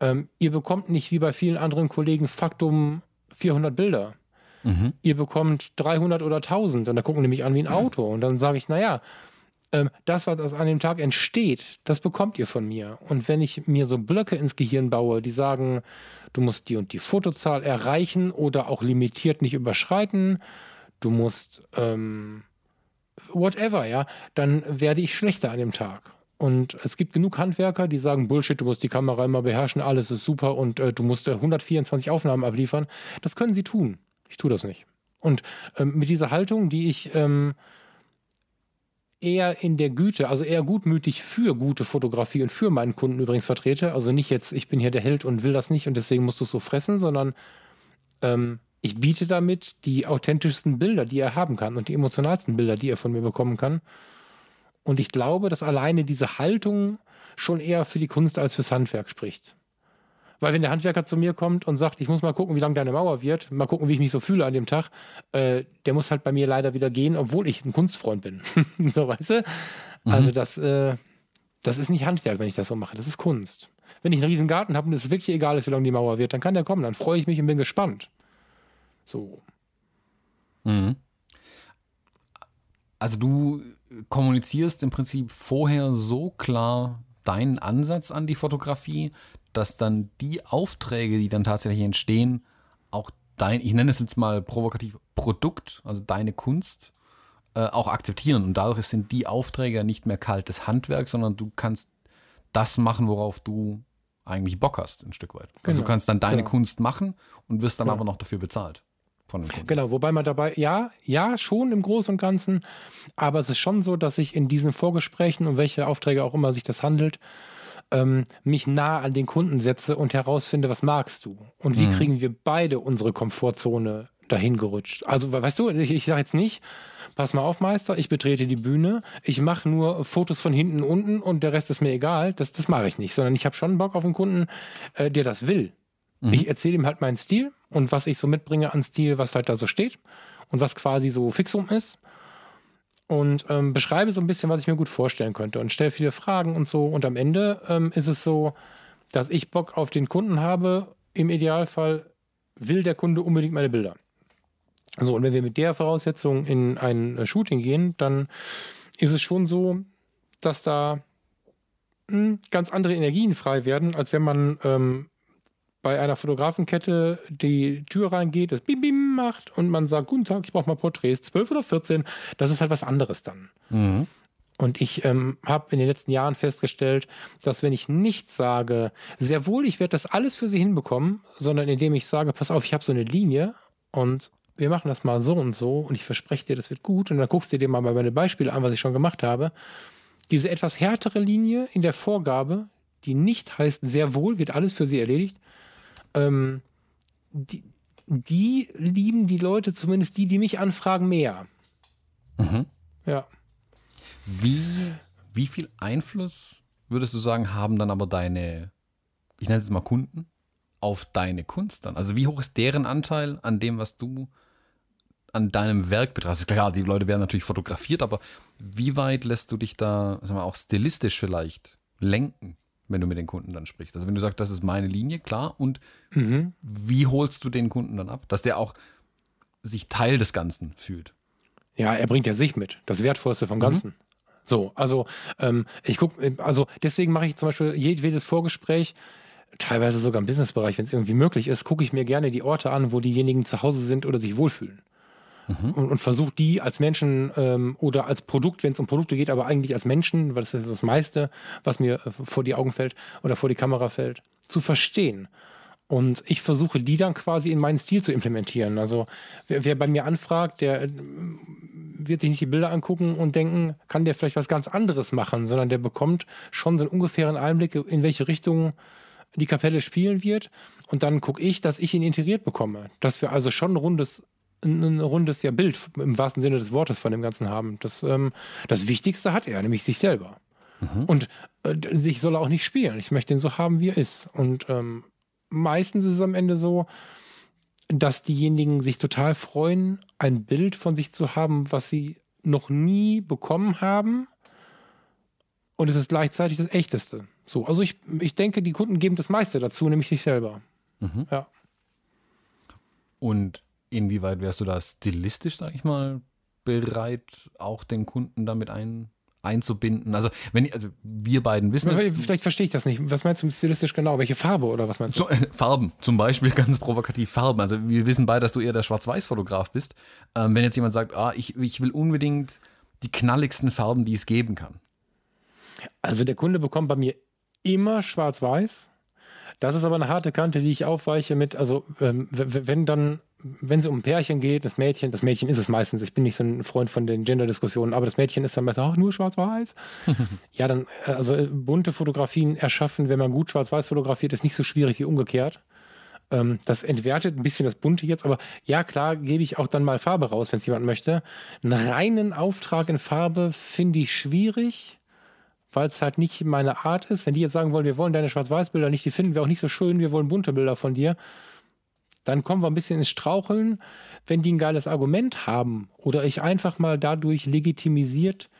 ähm, ihr bekommt nicht wie bei vielen anderen Kollegen Faktum 400 Bilder. Mhm. Ihr bekommt 300 oder 1000 und da gucken die mich an wie ein Auto. Und dann sage ich, naja, ähm, das, was an dem Tag entsteht, das bekommt ihr von mir. Und wenn ich mir so Blöcke ins Gehirn baue, die sagen, du musst die und die Fotozahl erreichen oder auch limitiert nicht überschreiten, du musst ähm, whatever, ja, dann werde ich schlechter an dem Tag. Und es gibt genug Handwerker, die sagen, Bullshit, du musst die Kamera immer beherrschen, alles ist super und äh, du musst äh, 124 Aufnahmen abliefern. Das können sie tun. Ich tue das nicht. Und ähm, mit dieser Haltung, die ich ähm, eher in der Güte, also eher gutmütig für gute Fotografie und für meinen Kunden übrigens vertrete, also nicht jetzt, ich bin hier der Held und will das nicht und deswegen musst du es so fressen, sondern ähm, ich biete damit die authentischsten Bilder, die er haben kann und die emotionalsten Bilder, die er von mir bekommen kann. Und ich glaube, dass alleine diese Haltung schon eher für die Kunst als fürs Handwerk spricht. Weil wenn der Handwerker zu mir kommt und sagt, ich muss mal gucken, wie lang deine Mauer wird, mal gucken, wie ich mich so fühle an dem Tag, äh, der muss halt bei mir leider wieder gehen, obwohl ich ein Kunstfreund bin. so, weißt du? Mhm. Also das, äh, das ist nicht Handwerk, wenn ich das so mache, das ist Kunst. Wenn ich einen riesen Garten habe und es wirklich egal ist, wie lang die Mauer wird, dann kann der kommen, dann freue ich mich und bin gespannt. So. Mhm. Also du kommunizierst im Prinzip vorher so klar deinen Ansatz an die Fotografie, dass dann die Aufträge, die dann tatsächlich entstehen, auch dein, ich nenne es jetzt mal provokativ, Produkt, also deine Kunst, äh, auch akzeptieren. Und dadurch sind die Aufträge nicht mehr kaltes Handwerk, sondern du kannst das machen, worauf du eigentlich Bock hast, ein Stück weit. Genau. Also du genau. kannst dann deine genau. Kunst machen und wirst dann genau. aber noch dafür bezahlt. Von den Kunden. Genau, wobei man dabei, ja, ja, schon im Großen und Ganzen, aber es ist schon so, dass ich in diesen Vorgesprächen, um welche Aufträge auch immer sich das handelt, ähm, mich nah an den Kunden setze und herausfinde, was magst du? Und wie mhm. kriegen wir beide unsere Komfortzone dahin gerutscht? Also, weißt du, ich, ich sage jetzt nicht, pass mal auf, Meister, ich betrete die Bühne, ich mache nur Fotos von hinten unten und der Rest ist mir egal. Das, das mache ich nicht, sondern ich habe schon Bock auf einen Kunden, äh, der das will. Mhm. Ich erzähle ihm halt meinen Stil und was ich so mitbringe an Stil, was halt da so steht und was quasi so Fixum ist und ähm, beschreibe so ein bisschen, was ich mir gut vorstellen könnte und stelle viele Fragen und so. Und am Ende ähm, ist es so, dass ich Bock auf den Kunden habe. Im Idealfall will der Kunde unbedingt meine Bilder. So, und wenn wir mit der Voraussetzung in ein äh, Shooting gehen, dann ist es schon so, dass da mh, hm, ganz andere Energien frei werden, als wenn man ähm, bei einer Fotografenkette die Tür reingeht, das Bim Bim macht und man sagt, guten Tag, ich brauche mal Porträts, 12 oder 14, das ist halt was anderes dann. Mhm. Und ich ähm, habe in den letzten Jahren festgestellt, dass wenn ich nicht sage, sehr wohl, ich werde das alles für Sie hinbekommen, sondern indem ich sage, pass auf, ich habe so eine Linie und wir machen das mal so und so und ich verspreche dir, das wird gut und dann guckst du dir mal meine Beispiele an, was ich schon gemacht habe. Diese etwas härtere Linie in der Vorgabe, die nicht heißt, sehr wohl wird alles für Sie erledigt, ähm, die, die lieben die Leute, zumindest die, die mich anfragen, mehr. Mhm. Ja. Wie, wie viel Einfluss würdest du sagen, haben dann aber deine, ich nenne es mal Kunden, auf deine Kunst dann? Also wie hoch ist deren Anteil an dem, was du an deinem Werk betrachtest? Klar, die Leute werden natürlich fotografiert, aber wie weit lässt du dich da, sagen wir, auch stilistisch vielleicht lenken? Wenn du mit den Kunden dann sprichst. Also wenn du sagst, das ist meine Linie, klar. Und mhm. wie holst du den Kunden dann ab, dass der auch sich Teil des Ganzen fühlt? Ja, er bringt ja sich mit, das Wertvollste vom mhm. Ganzen. Mhm. So, also ähm, ich gucke, also deswegen mache ich zum Beispiel jedes Vorgespräch, teilweise sogar im Businessbereich, wenn es irgendwie möglich ist, gucke ich mir gerne die Orte an, wo diejenigen zu Hause sind oder sich wohlfühlen mhm. und, und versucht die als Menschen ähm, oder als Produkt, wenn es um Produkte geht, aber eigentlich als Menschen, weil das ist das meiste, was mir äh, vor die Augen fällt oder vor die Kamera fällt, zu verstehen. Und ich versuche die dann quasi in meinen Stil zu implementieren. Also wer, wer, bei mir anfragt, der äh, wird sich nicht die Bilder angucken und denken, kann der vielleicht was ganz anderes machen, sondern der bekommt schon so einen ungefähren Einblick, in welche Richtung die Kapelle spielen wird. Und dann gucke ich, dass ich ihn integriert bekomme. Dass wir also schon ein rundes ein, ein rundes ja, Bild im wahrsten Sinne des Wortes von dem Ganzen haben. Das, ähm, das Wichtigste hat er, nämlich sich selber. Mhm. Und äh, sich soll er auch nicht spielen. Ich möchte ihn so haben, wie er ist. Und ähm, meistens ist es am Ende so, dass diejenigen sich total freuen, ein Bild von sich zu haben, was sie noch nie bekommen haben. Und es ist gleichzeitig das Echteste. So, also ich, ich denke, die Kunden geben das meiste dazu, nämlich sich selber. Mhm. Ja. Und Inwieweit wärst du da stilistisch, sag ich mal, bereit, auch den Kunden damit ein, einzubinden? Also, wenn also wir beiden wissen. Vielleicht verstehe ich das nicht. Was meinst du stilistisch genau? Welche Farbe oder was meinst du? So, äh, Farben, zum Beispiel ganz provokativ Farben. Also wir wissen beide, dass du eher der Schwarz-Weiß-Fotograf bist. Ähm, wenn jetzt jemand sagt, ah, ich, ich will unbedingt die knalligsten Farben, die es geben kann. Also der Kunde bekommt bei mir immer Schwarz-Weiß. Das ist aber eine harte Kante, die ich aufweiche mit, also ähm, wenn dann wenn es um ein Pärchen geht, das Mädchen, das Mädchen ist es meistens, ich bin nicht so ein Freund von den Gender-Diskussionen, aber das Mädchen ist dann meistens auch nur schwarz-weiß. ja, dann, äh, also äh, bunte Fotografien erschaffen, wenn man gut schwarz-weiß fotografiert, ist nicht so schwierig wie umgekehrt. Ähm, das entwertet ein bisschen das Bunte jetzt, aber ja, klar, gebe ich auch dann mal Farbe raus, wenn es jemand möchte. Einen reinen Auftrag in Farbe finde ich schwierig, weil es halt nicht meine Art ist. Wenn die jetzt sagen wollen, wir wollen deine Schwarz-Weiß-Bilder nicht, die finden wir auch nicht so schön, wir wollen bunte Bilder von dir dann kommen wir ein bisschen ins Straucheln. Wenn die ein geiles Argument haben oder ich einfach mal dadurch legitimisiert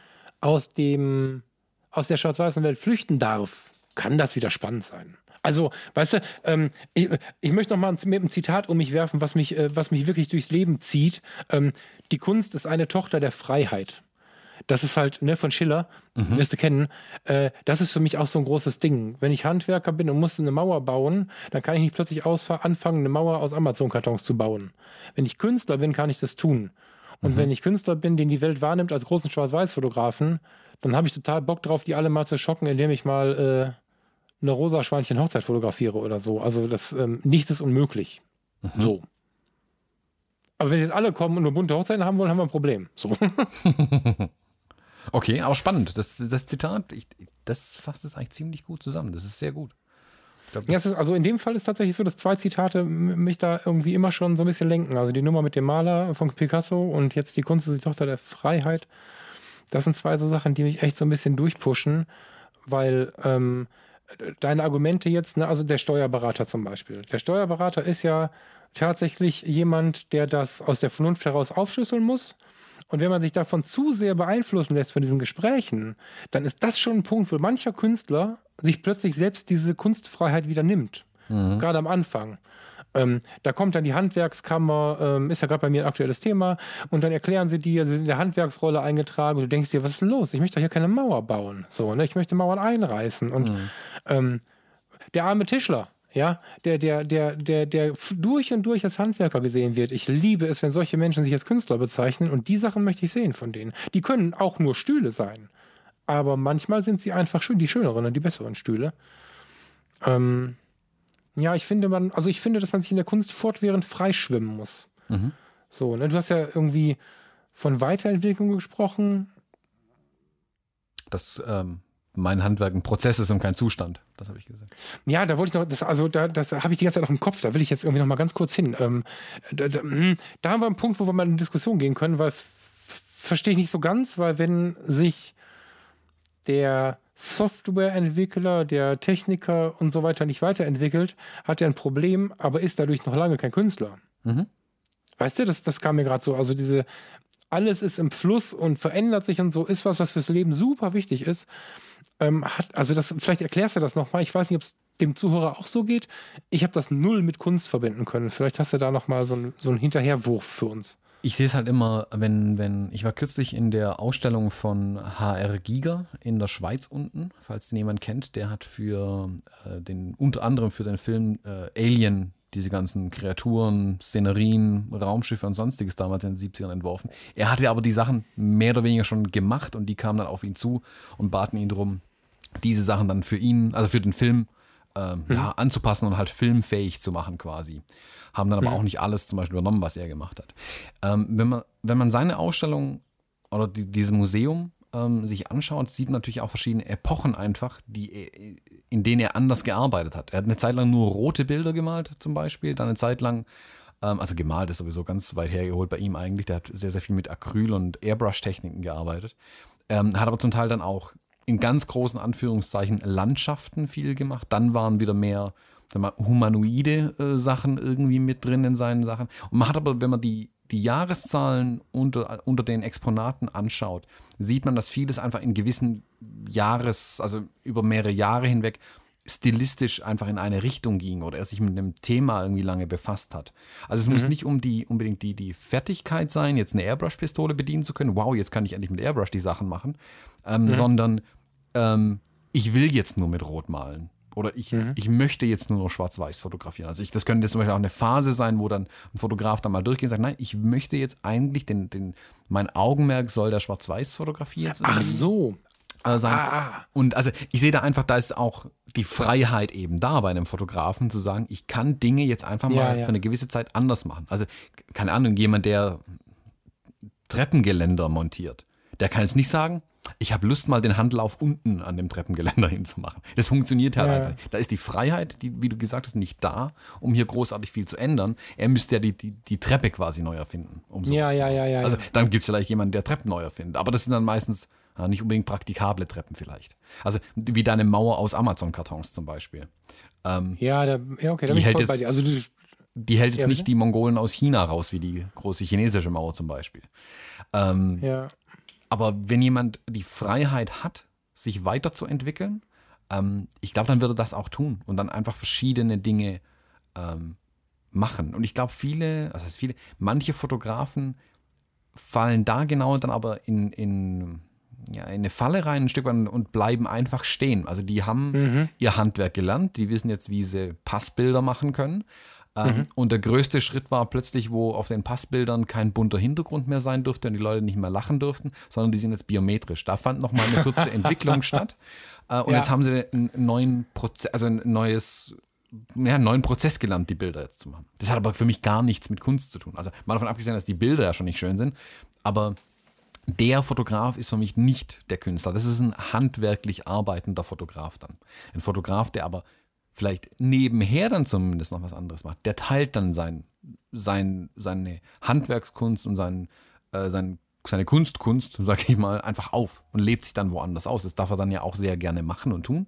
aus dem aus der schwarz-weißen Welt flüchten darf, kann das wieder spannend sein. Also, weißt du, ähm, ich, ich, möchte noch mal mit einem Zitat um mich werfen, was mich, äh, was mich wirklich durchs Leben zieht. Ähm, die Kunst ist eine Tochter der Freiheit. Das ist halt, ne, von Schiller, mhm. wirst du kennen, äh, das ist für mich auch so ein großes Ding. Wenn ich Handwerker bin und muss eine Mauer bauen, dann kann ich nicht plötzlich anfangen, eine Mauer aus Amazon-Kartons zu bauen. Wenn ich Künstler bin, kann ich das tun. Und mhm. wenn ich Künstler bin, den die Welt wahrnimmt als großen Schwarz-Weiß-Fotografen, dann habe ich total Bock drauf, die alle mal zu schocken, indem ich mal äh, eine rosa Schweinchen Hochzeit fotografiere oder so. Also das ähm, nichts ist unmöglich. Mhm. So. Aber wenn jetzt alle kommen und nur bunte Hochzeiten haben wollen, haben wir ein Problem. So. okay, aber spannend. Das, das Zitat, ich, das fasst es eigentlich ziemlich gut zusammen. Das ist sehr gut. Glaub, ja, ist, also in dem Fall ist tatsächlich so, dass zwei Zitate mich da irgendwie immer schon so ein bisschen lenken. Also die Nummer mit dem Maler von Picasso und jetzt die Kunst ist die Tochter der Freiheit. Das sind zwei so Sachen, die mich echt so ein bisschen durchpushen, weil ähm, deine Argumente jetzt, ne, also der Steuerberater zum Beispiel. Der Steuerberater ist ja tatsächlich jemand, der das aus der Vernunft heraus aufschlüsseln muss. Und wenn man sich davon zu sehr beeinflussen lässt von diesen Gesprächen, dann ist das schon ein Punkt, wo mancher Künstler sich plötzlich selbst diese Kunstfreiheit wieder nimmt. Mhm. Gerade am Anfang. Ähm, da kommt dann die Handwerkskammer, ähm, ist ja gerade bei mir ein aktuelles Thema, und dann erklären sie dir, sie sind in der Handwerksrolle eingetragen und du denkst dir, was ist denn los? Ich möchte doch hier keine Mauer bauen. So, ne? Ich möchte Mauern einreißen. Und mhm. ähm, der arme Tischler, ja, der, der, der, der, der durch und durch als Handwerker gesehen wird. Ich liebe es, wenn solche Menschen sich als Künstler bezeichnen und die Sachen möchte ich sehen von denen. Die können auch nur Stühle sein, aber manchmal sind sie einfach schön, die schöneren und die besseren Stühle. Ähm, ja, ich finde man, also ich finde, dass man sich in der Kunst fortwährend freischwimmen muss. Mhm. So, ne, du hast ja irgendwie von Weiterentwicklung gesprochen. Das ähm, mein Handwerk ein Prozess ist und kein Zustand. Das habe ich gesagt. Ja, da wollte ich noch, das, also da, das habe ich die ganze Zeit noch im Kopf, da will ich jetzt irgendwie noch mal ganz kurz hin. Ähm, da, da, hm, da, haben wir einen Punkt, wo wir mal in Diskussion gehen können, weil verstehe ich nicht so ganz, weil wenn sich der Softwareentwickler, der Techniker und so weiter nicht weiterentwickelt, hat er ein Problem, aber ist dadurch noch lange kein Künstler. Mhm. Weißt du, das, das kam mir gerade so. Also diese, alles ist im Fluss und verändert sich und so, ist was, was fürs Leben super wichtig ist ähm, hat, also das, vielleicht erklärst du das nochmal. Ich weiß nicht, ob es dem Zuhörer auch so geht. Ich habe das null mit Kunst verbinden können. Vielleicht hast du da nochmal so, ein, so einen Hinterherwurf für uns. Ich sehe es halt immer, wenn, wenn, ich war kürzlich in der Ausstellung von HR Giga in der Schweiz unten, falls den jemand kennt, der hat für äh, den, unter anderem für den Film äh, Alien diese ganzen Kreaturen, Szenerien, Raumschiffe und sonstiges damals in den 70ern entworfen. Er hatte aber die Sachen mehr oder weniger schon gemacht und die kamen dann auf ihn zu und baten ihn darum, diese Sachen dann für ihn, also für den Film, ähm, mhm. ja, anzupassen und halt filmfähig zu machen quasi. Haben dann aber mhm. auch nicht alles zum Beispiel übernommen, was er gemacht hat. Ähm, wenn, man, wenn man seine Ausstellung oder die, dieses Museum ähm, sich anschaut, sieht man natürlich auch verschiedene Epochen einfach, die, in denen er anders gearbeitet hat. Er hat eine Zeit lang nur rote Bilder gemalt, zum Beispiel, dann eine Zeit lang, ähm, also gemalt ist sowieso ganz weit hergeholt bei ihm eigentlich. Der hat sehr, sehr viel mit Acryl- und Airbrush-Techniken gearbeitet. Ähm, hat aber zum Teil dann auch in ganz großen Anführungszeichen Landschaften viel gemacht. Dann waren wieder mehr sag mal, humanoide äh, Sachen irgendwie mit drin in seinen Sachen. Und man hat aber, wenn man die, die Jahreszahlen unter, unter den Exponaten anschaut, sieht man, dass vieles einfach in gewissen Jahres, also über mehrere Jahre hinweg, stilistisch einfach in eine Richtung ging oder er sich mit einem Thema irgendwie lange befasst hat. Also es mhm. muss nicht um die, unbedingt die, die Fertigkeit sein, jetzt eine Airbrush-Pistole bedienen zu können, wow, jetzt kann ich endlich mit Airbrush die Sachen machen, ähm, mhm. sondern ähm, ich will jetzt nur mit Rot malen. Oder ich, mhm. ich möchte jetzt nur noch schwarz-weiß fotografieren. Also ich, das könnte zum Beispiel auch eine Phase sein, wo dann ein Fotograf dann mal durchgeht und sagt, nein, ich möchte jetzt eigentlich den, den mein Augenmerk soll der Schwarz-Weiß-Fotografie jetzt Ach so. Sein. Ah, ah. Und also ich sehe da einfach, da ist auch die Freiheit eben da bei einem Fotografen zu sagen, ich kann Dinge jetzt einfach mal ja, ja. für eine gewisse Zeit anders machen. Also keine Ahnung, jemand, der Treppengeländer montiert, der kann jetzt nicht sagen, ich habe Lust, mal den Handlauf unten an dem Treppengeländer hinzumachen. Das funktioniert halt ja. einfach. Da ist die Freiheit, die, wie du gesagt hast, nicht da, um hier großartig viel zu ändern. Er müsste ja die, die, die Treppe quasi neu erfinden. Um ja, ja, ja, ja. Also dann gibt es vielleicht jemanden, der Treppen neu erfindet. Aber das sind dann meistens ja, nicht unbedingt praktikable Treppen vielleicht. Also wie deine Mauer aus Amazon-Kartons zum Beispiel. Ähm, ja, da, ja, okay, da bin ich voll jetzt, bei dir. Also, du, die hält jetzt ja, nicht die Mongolen aus China raus, wie die große chinesische Mauer zum Beispiel. Ähm, ja. Aber wenn jemand die Freiheit hat, sich weiterzuentwickeln, ähm, ich glaube, dann würde er das auch tun und dann einfach verschiedene Dinge ähm, machen. Und ich glaube, viele, also viele, manche Fotografen fallen da genau dann aber in, in, ja, in eine Falle rein ein Stück weit und bleiben einfach stehen. Also die haben mhm. ihr Handwerk gelernt, die wissen jetzt, wie sie Passbilder machen können. Ähm, mhm. Und der größte Schritt war plötzlich, wo auf den Passbildern kein bunter Hintergrund mehr sein durfte und die Leute nicht mehr lachen durften, sondern die sind jetzt biometrisch. Da fand nochmal eine kurze Entwicklung statt. Äh, und ja. jetzt haben sie einen neuen Prozess, also ein neues ja, einen neuen Prozess gelernt, die Bilder jetzt zu machen. Das hat aber für mich gar nichts mit Kunst zu tun. Also mal davon abgesehen, dass die Bilder ja schon nicht schön sind, aber der Fotograf ist für mich nicht der Künstler. Das ist ein handwerklich arbeitender Fotograf dann. Ein Fotograf, der aber vielleicht nebenher dann zumindest noch was anderes macht. Der teilt dann sein, sein, seine Handwerkskunst und sein, äh, sein, seine Kunstkunst, sag ich mal, einfach auf und lebt sich dann woanders aus. Das darf er dann ja auch sehr gerne machen und tun.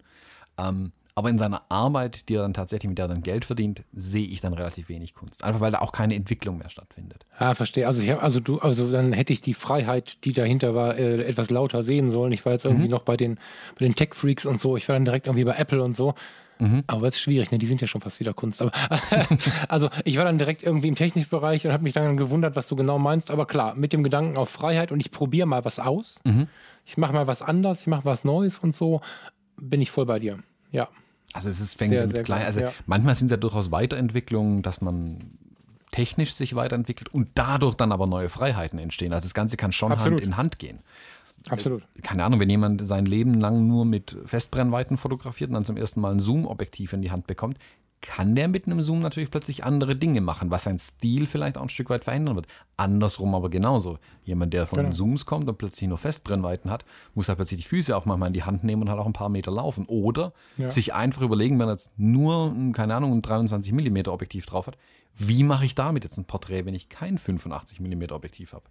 Ähm, aber in seiner Arbeit, die er dann tatsächlich mit der er dann Geld verdient, sehe ich dann relativ wenig Kunst. Einfach weil da auch keine Entwicklung mehr stattfindet. Ja, verstehe. Also ich habe, also du, also dann hätte ich die Freiheit, die dahinter war, äh, etwas lauter sehen sollen. Ich war jetzt irgendwie mhm. noch bei den, bei den Tech-Freaks und so. Ich war dann direkt irgendwie bei Apple und so. Mhm. Aber es ist schwierig, ne? Die sind ja schon fast wieder Kunst. Aber also ich war dann direkt irgendwie im technischen Bereich und habe mich dann gewundert, was du genau meinst. Aber klar, mit dem Gedanken auf Freiheit und ich probiere mal was aus. Mhm. Ich mache mal was anders, ich mache was Neues und so, bin ich voll bei dir. Ja. Also es ist, fängt sehr, mit klein. Also ja. manchmal sind es ja durchaus Weiterentwicklungen, dass man technisch sich weiterentwickelt und dadurch dann aber neue Freiheiten entstehen. Also das Ganze kann schon Absolut. Hand in Hand gehen. Absolut. Keine Ahnung, wenn jemand sein Leben lang nur mit Festbrennweiten fotografiert und dann zum ersten Mal ein Zoom-Objektiv in die Hand bekommt, kann der mit einem Zoom natürlich plötzlich andere Dinge machen, was seinen Stil vielleicht auch ein Stück weit verändern wird. Andersrum aber genauso. Jemand, der von genau. Zooms kommt und plötzlich nur Festbrennweiten hat, muss halt plötzlich die Füße auch manchmal in die Hand nehmen und halt auch ein paar Meter laufen. Oder ja. sich einfach überlegen, wenn er jetzt nur, keine Ahnung, ein 23 mm Objektiv drauf hat, wie mache ich damit jetzt ein Porträt, wenn ich kein 85 mm Objektiv habe?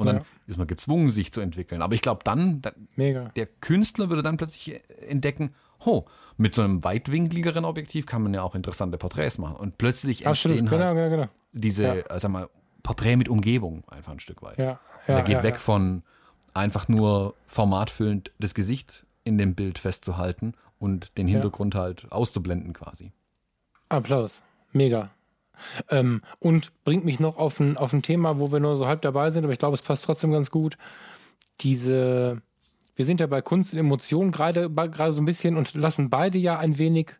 Und dann ja. ist man gezwungen, sich zu entwickeln. Aber ich glaube dann, Mega. der Künstler würde dann plötzlich entdecken, oh, mit so einem weitwinkligeren Objektiv kann man ja auch interessante Porträts machen. Und plötzlich entstehen. Genau, halt genau, genau. diese, ja. Äh, sag mal, Porträt mit Umgebung einfach ein Stück weit. Ja, ja, er geht weg von einfach nur formatfüllend das Gesicht in dem Bild festzuhalten und den Hintergrund halt auszublenden quasi. Applaus. Mega. Ähm, und bringt mich noch auf ein, auf ein Thema, wo wir nur so halb dabei sind, aber ich glaube, es passt trotzdem ganz gut. Diese wir sind ja bei Kunst und Emotionen gerade, gerade so ein bisschen und lassen beide ja ein wenig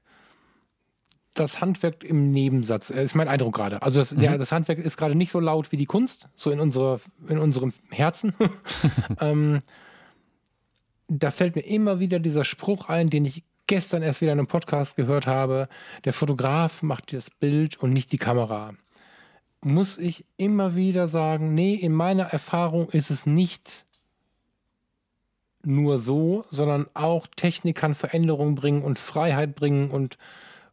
das Handwerk im Nebensatz, äh, ist mein Eindruck gerade. Also das, mhm. ja, das Handwerk ist gerade nicht so laut wie die Kunst, so in, unserer, in unserem Herzen. ähm, da fällt mir immer wieder dieser Spruch ein, den ich gestern erst wieder in einem Podcast gehört habe. Der Fotograf macht das Bild und nicht die Kamera. Muss ich immer wieder sagen, nee, in meiner Erfahrung ist es nicht nur so, sondern auch Technik kann Veränderung bringen und Freiheit bringen und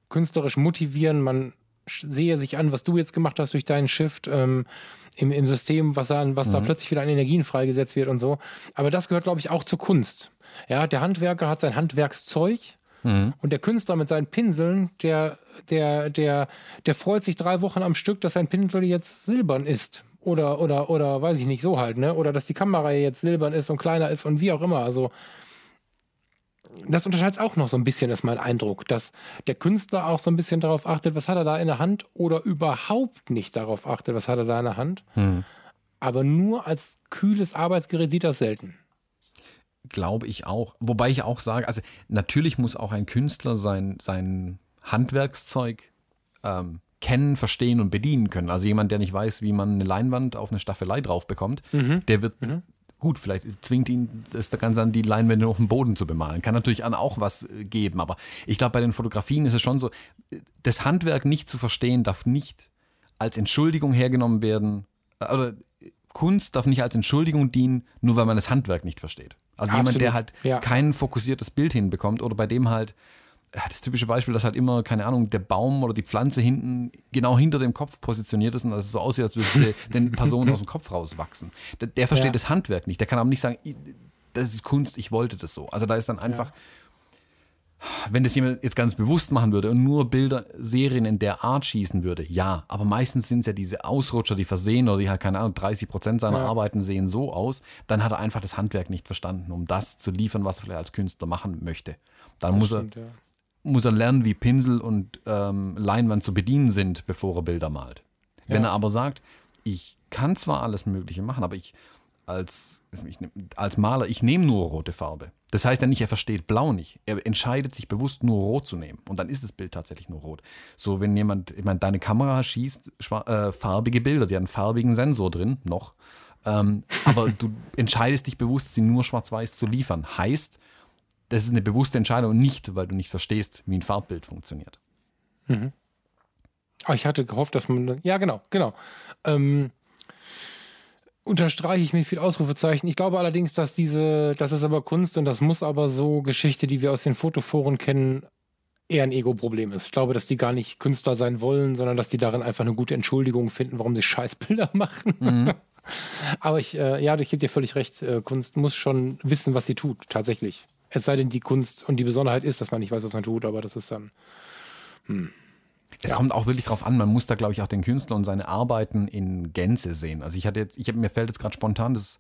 künstlerisch motivieren. Man sehe sich an, was du jetzt gemacht hast durch deinen Shift ähm, im, im System, was, da, was mhm. da plötzlich wieder an Energien freigesetzt wird und so. Aber das gehört, glaube ich, auch zur Kunst. Ja, der Handwerker hat sein Handwerkszeug mhm. und der Künstler mit seinen Pinseln, der, der, der, der freut sich drei Wochen am Stück, dass sein Pinsel jetzt silbern ist. Oder, oder, oder weiß ich nicht, so halt, ne? Oder dass die Kamera jetzt silbern ist und kleiner ist und wie auch immer. Also, das unterscheidet auch noch so ein bisschen, ist mein Eindruck, dass der Künstler auch so ein bisschen darauf achtet, was hat er da in der Hand oder überhaupt nicht darauf achtet, was hat er da in der Hand. Hm. Aber nur als kühles Arbeitsgerät sieht es selten. Glaube ich auch. Wobei ich auch sage, also natürlich muss auch ein Künstler sein, sein Handwerkszeug ähm, kennen, verstehen und bedienen können. Also jemand, der nicht weiß, wie man eine Leinwand auf eine Staffelei drauf bekommt, mhm. der wird mhm. gut, vielleicht zwingt ihn das Ganze an, die Leinwände auf dem Boden zu bemalen. Kann natürlich an auch was äh, geben, aber ich glaube, bei den Fotografien ist es schon so, das Handwerk nicht zu verstehen, darf nicht als Entschuldigung hergenommen werden, äh, oder Kunst darf nicht als Entschuldigung dienen, nur weil man das Handwerk nicht versteht. Also Absolut. jemand, der halt ja. kein fokussiertes Bild hinbekommt oder bei dem halt das typische Beispiel, dass halt immer, keine Ahnung, der Baum oder die Pflanze hinten, genau hinter dem Kopf positioniert ist und dass es so aussieht, als würde den Personen aus dem Kopf rauswachsen. Der, der versteht ja. das Handwerk nicht. Der kann aber nicht sagen, das ist Kunst, ich wollte das so. Also da ist dann einfach, ja. Wenn das jemand jetzt ganz bewusst machen würde und nur Bilder, Serien in der Art schießen würde, ja. Aber meistens sind es ja diese Ausrutscher, die versehen oder die halt, keine Ahnung, 30 Prozent seiner ja. Arbeiten sehen so aus. Dann hat er einfach das Handwerk nicht verstanden, um das zu liefern, was er vielleicht als Künstler machen möchte. Dann das muss stimmt, er muss er lernen, wie Pinsel und ähm, Leinwand zu bedienen sind, bevor er Bilder malt. Ja. Wenn er aber sagt, ich kann zwar alles Mögliche machen, aber ich als, ich, als Maler, ich nehme nur rote Farbe. Das heißt ja nicht, er versteht Blau nicht. Er entscheidet sich bewusst nur Rot zu nehmen. Und dann ist das Bild tatsächlich nur rot. So, wenn jemand, ich meine, deine Kamera schießt äh, farbige Bilder, die hat einen farbigen Sensor drin, noch. Ähm, aber du entscheidest dich bewusst, sie nur schwarz-weiß zu liefern. Heißt, das ist eine bewusste Entscheidung und nicht, weil du nicht verstehst, wie ein Farbbild funktioniert. Mhm. Ah, ich hatte gehofft, dass man. Ja, genau, genau. Ähm, unterstreiche ich mit viel Ausrufezeichen. Ich glaube allerdings, dass diese, das ist aber Kunst und das muss aber so Geschichte, die wir aus den Fotoforen kennen, eher ein Ego-Problem ist. Ich glaube, dass die gar nicht Künstler sein wollen, sondern dass die darin einfach eine gute Entschuldigung finden, warum sie Scheißbilder machen. Mhm. aber ich, äh, ja, ich gebe dir völlig recht. Äh, Kunst muss schon wissen, was sie tut, tatsächlich. Es sei denn, die Kunst und die Besonderheit ist, dass man nicht weiß, was man tut, aber das ist dann. Hm. Es kommt auch wirklich drauf an, man muss da, glaube ich, auch den Künstler und seine Arbeiten in Gänze sehen. Also ich hatte jetzt, ich habe mir fällt jetzt gerade spontan das,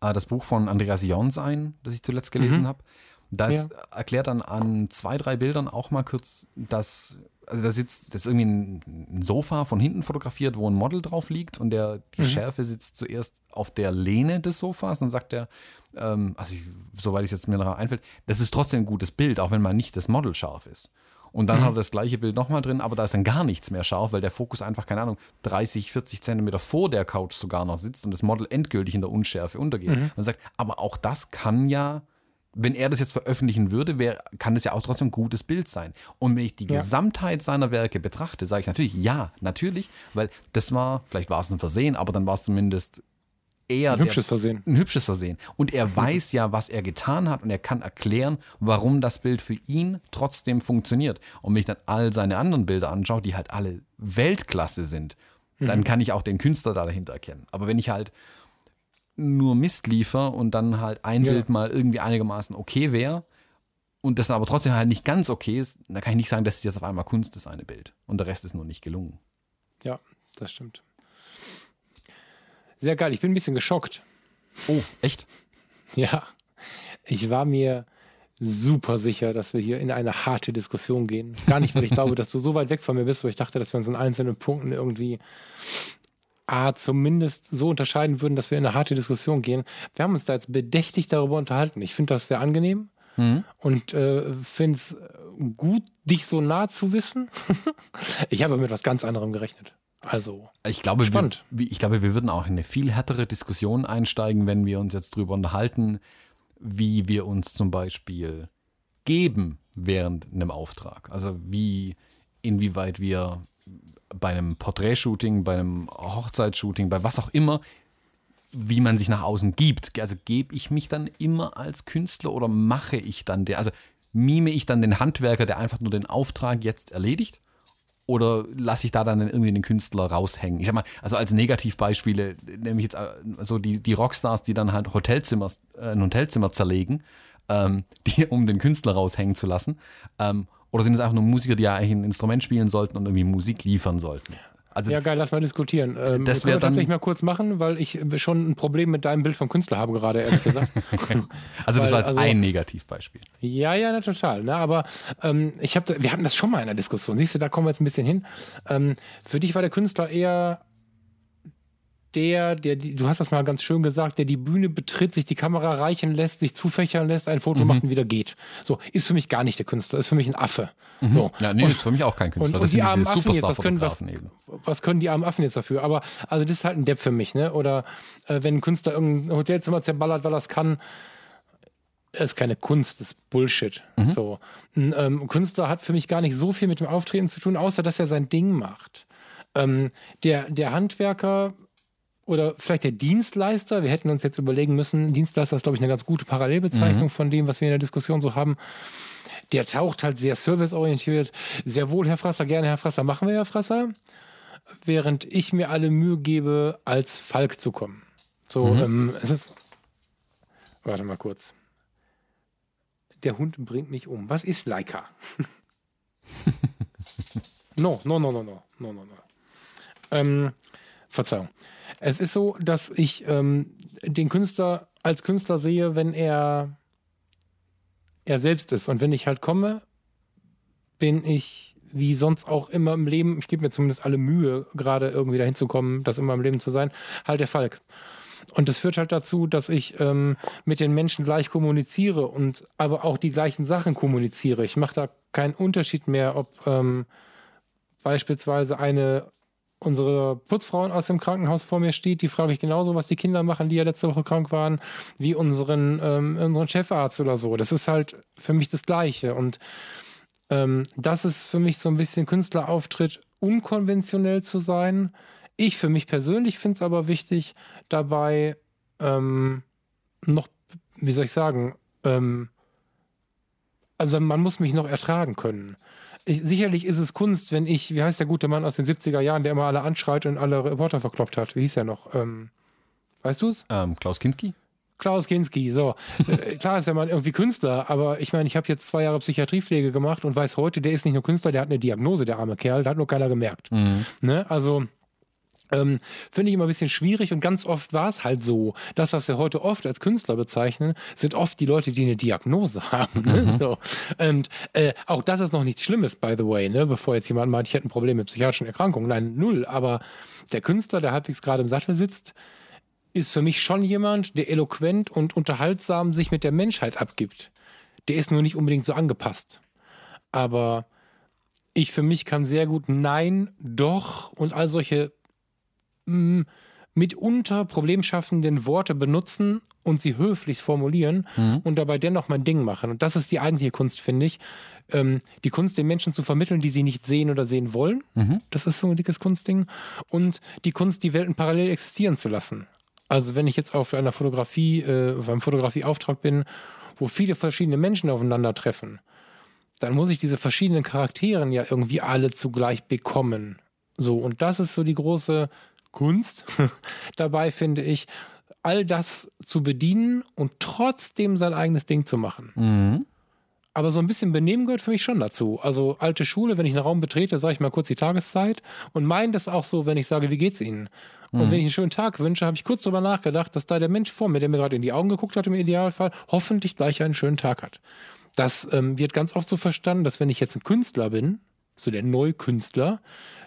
äh, das Buch von Andreas Jons ein, das ich zuletzt gelesen mhm. habe. Das ja. erklärt dann an zwei, drei Bildern auch mal kurz, dass, also da sitzt, das ist irgendwie ein, Sofa von hinten fotografiert, wo ein Model drauf liegt und der, die mhm. Schärfe sitzt zuerst auf der Lehne des Sofas. Dann sagt er, ähm, also ich, soweit es jetzt mir noch einfällt, das ist trotzdem ein gutes Bild, auch wenn mal nicht das Model scharf ist. Und dann mhm. hat er das gleiche Bild nochmal drin, aber da ist dann gar nichts mehr scharf, weil der Fokus einfach, keine Ahnung, 30, 40 Zentimeter vor der Couch sogar noch sitzt und das Model endgültig in der Unschärfe untergeht. Mhm. Und sagt, aber auch das kann ja, wenn er das jetzt veröffentlichen würde, wär, kann das ja auch trotzdem ein gutes Bild sein. Und wenn ich die ja. Gesamtheit seiner Werke betrachte, sage ich natürlich, ja, natürlich, weil das war, vielleicht war es ein Versehen, aber dann war es zumindest er. Ein hübsches Versehen. Ein hübsches Versehen. Und er weiß ja, was er getan hat und er kann erklären, warum das Bild für ihn trotzdem funktioniert. Und wenn ich dann all seine anderen Bilder anschaue, die halt alle Weltklasse sind, mhm. dann kann ich auch den Künstler da dahinter erkennen. Aber wenn ich halt nur Mist liefer und dann halt ein ja. Bild mal irgendwie einigermaßen okay wäre und das dann aber trotzdem halt nicht ganz okay ist, dann kann ich nicht sagen, dass es jetzt auf einmal Kunst ist, eine Bild. Und der Rest ist nur nicht gelungen. Ja, das stimmt. Sehr geil. Ich bin ein bisschen geschockt. Oh, echt? Ja. Ich war mir super sicher, dass wir hier in eine harte Diskussion gehen. Gar nicht, weil ich glaube, dass du so weit weg von mir bist, weil ich dachte, dass wir uns in einzelnen Punkten irgendwie A, zumindest so unterscheiden würden, dass wir in eine harte Diskussion gehen. Wir haben uns da jetzt bedächtig darüber unterhalten. Ich finde das sehr angenehm mhm. und äh, finde es gut, dich so nah zu wissen. ich habe mit was ganz anderem gerechnet. Also, ich glaube, spannend. Wir, ich glaube, wir würden auch in eine viel härtere Diskussion einsteigen, wenn wir uns jetzt darüber unterhalten, wie wir uns zum Beispiel geben während einem Auftrag. Also wie, inwieweit wir bei einem Porträtshooting, bei einem Hochzeitsshooting, bei was auch immer, wie man sich nach außen gibt. Also gebe ich mich dann immer als Künstler oder mache ich dann der, also mime ich dann den Handwerker, der einfach nur den Auftrag jetzt erledigt? Oder lasse ich da dann irgendwie den Künstler raushängen? Ich sag mal, also als Negativbeispiele nehme ich jetzt äh, so die, die Rockstars, die dann halt Hotelzimmer, äh, ein Hotelzimmer zerlegen, ähm, die, um den Künstler raushängen zu lassen. Ähm, oder sind es einfach nur Musiker, die ja eigentlich ein Instrument spielen sollten und irgendwie Musik liefern sollten? Also, ja, geil, lass mal diskutieren. Ähm, das wäre tatsächlich mal kurz machen, weil ich schon ein Problem mit deinem Bild vom Künstler habe gerade, ehrlich gesagt. also das weil, war jetzt also, ein Negativbeispiel. Ja, ja, na, total. Ne? Aber ähm, ich habe, wir hatten das schon mal in der Diskussion. Siehst du, da kommen wir jetzt ein bisschen hin. Ähm, für dich war der Künstler eher der, der, die, du hast das mal ganz schön gesagt, der die Bühne betritt, sich die Kamera reichen lässt, sich zufächern lässt, ein Foto mhm. macht und wieder geht. So, ist für mich gar nicht der Künstler, ist für mich ein Affe. Mhm. So. Ja, nee, und, ist für mich auch kein Künstler. Und, und die armen Affen jetzt, was können, was, was, können die armen Affen jetzt dafür? Aber, also das ist halt ein Depp für mich, ne? Oder äh, wenn ein Künstler irgendein Hotelzimmer zerballert, weil er es kann, ist keine Kunst, das ist Bullshit. Mhm. So. Ein ähm, Künstler hat für mich gar nicht so viel mit dem Auftreten zu tun, außer dass er sein Ding macht. Ähm, der, der Handwerker oder vielleicht der Dienstleister. Wir hätten uns jetzt überlegen müssen, Dienstleister ist, glaube ich, eine ganz gute Parallelbezeichnung mhm. von dem, was wir in der Diskussion so haben. Der taucht halt sehr serviceorientiert. Sehr wohl, Herr Frasser, gerne, Herr Frasser, machen wir, Herr Frasser. Während ich mir alle Mühe gebe, als Falk zu kommen. So, mhm. ähm, es ist. Warte mal kurz. Der Hund bringt mich um. Was ist Leica? no, no, no, no, no, no, no, no. Ähm, Verzeihung. Es ist so, dass ich ähm, den Künstler als Künstler sehe, wenn er er selbst ist. Und wenn ich halt komme, bin ich wie sonst auch immer im Leben, ich gebe mir zumindest alle Mühe, gerade irgendwie dahin zu kommen, das immer im Leben zu sein, halt der Falk. Und das führt halt dazu, dass ich ähm, mit den Menschen gleich kommuniziere und aber auch die gleichen Sachen kommuniziere. Ich mache da keinen Unterschied mehr, ob ähm, beispielsweise eine unsere Putzfrauen aus dem Krankenhaus vor mir steht, die frage ich genauso, was die Kinder machen, die ja letzte Woche krank waren, wie unseren, ähm, unseren Chefarzt oder so. Das ist halt für mich das Gleiche. Und ähm, das ist für mich so ein bisschen Künstlerauftritt, unkonventionell zu sein. Ich für mich persönlich finde es aber wichtig, dabei ähm, noch, wie soll ich sagen, ähm, also man muss mich noch ertragen können ich, sicherlich ist es Kunst, wenn ich, wie heißt der gute Mann aus den 70er Jahren, der immer alle anschreit und alle Reporter verkloppt hat? Wie hieß der noch? Ähm, weißt du es? Ähm, Klaus Kinski? Klaus Kinski, so. Äh, klar ist der Mann irgendwie Künstler, aber ich meine, ich habe jetzt zwei Jahre Psychiatriepflege gemacht und weiß heute, der ist nicht nur Künstler, der hat eine Diagnose, der arme Kerl, da hat nur keiner gemerkt. Mhm. Ne? Also ähm, Finde ich immer ein bisschen schwierig und ganz oft war es halt so. Das, was wir heute oft als Künstler bezeichnen, sind oft die Leute, die eine Diagnose haben. Ne? Mhm. So. Und äh, auch das ist noch nichts Schlimmes, by the way, ne? bevor jetzt jemand meint, ich hätte ein Problem mit psychiatrischen Erkrankungen. Nein, null. Aber der Künstler, der halbwegs gerade im Sattel sitzt, ist für mich schon jemand, der eloquent und unterhaltsam sich mit der Menschheit abgibt. Der ist nur nicht unbedingt so angepasst. Aber ich für mich kann sehr gut Nein, doch und all solche mitunter problemschaffenden Worte benutzen und sie höflich formulieren mhm. und dabei dennoch mein Ding machen. Und das ist die eigentliche Kunst, finde ich. Ähm, die Kunst den Menschen zu vermitteln, die sie nicht sehen oder sehen wollen. Mhm. Das ist so ein dickes Kunstding. Und die Kunst, die Welten parallel existieren zu lassen. Also wenn ich jetzt auf einer Fotografie, äh, auf einem Fotografieauftrag bin, wo viele verschiedene Menschen aufeinandertreffen, dann muss ich diese verschiedenen Charakteren ja irgendwie alle zugleich bekommen. So, und das ist so die große Kunst dabei, finde ich, all das zu bedienen und trotzdem sein eigenes Ding zu machen. Mhm. Aber so ein bisschen Benehmen gehört für mich schon dazu. Also alte Schule, wenn ich einen Raum betrete, sage ich mal kurz die Tageszeit und meine das auch so, wenn ich sage, wie geht's Ihnen? Und mhm. wenn ich einen schönen Tag wünsche, habe ich kurz darüber nachgedacht, dass da der Mensch vor mir, der mir gerade in die Augen geguckt hat, im Idealfall, hoffentlich gleich einen schönen Tag hat. Das ähm, wird ganz oft so verstanden, dass wenn ich jetzt ein Künstler bin, so der Neukünstler,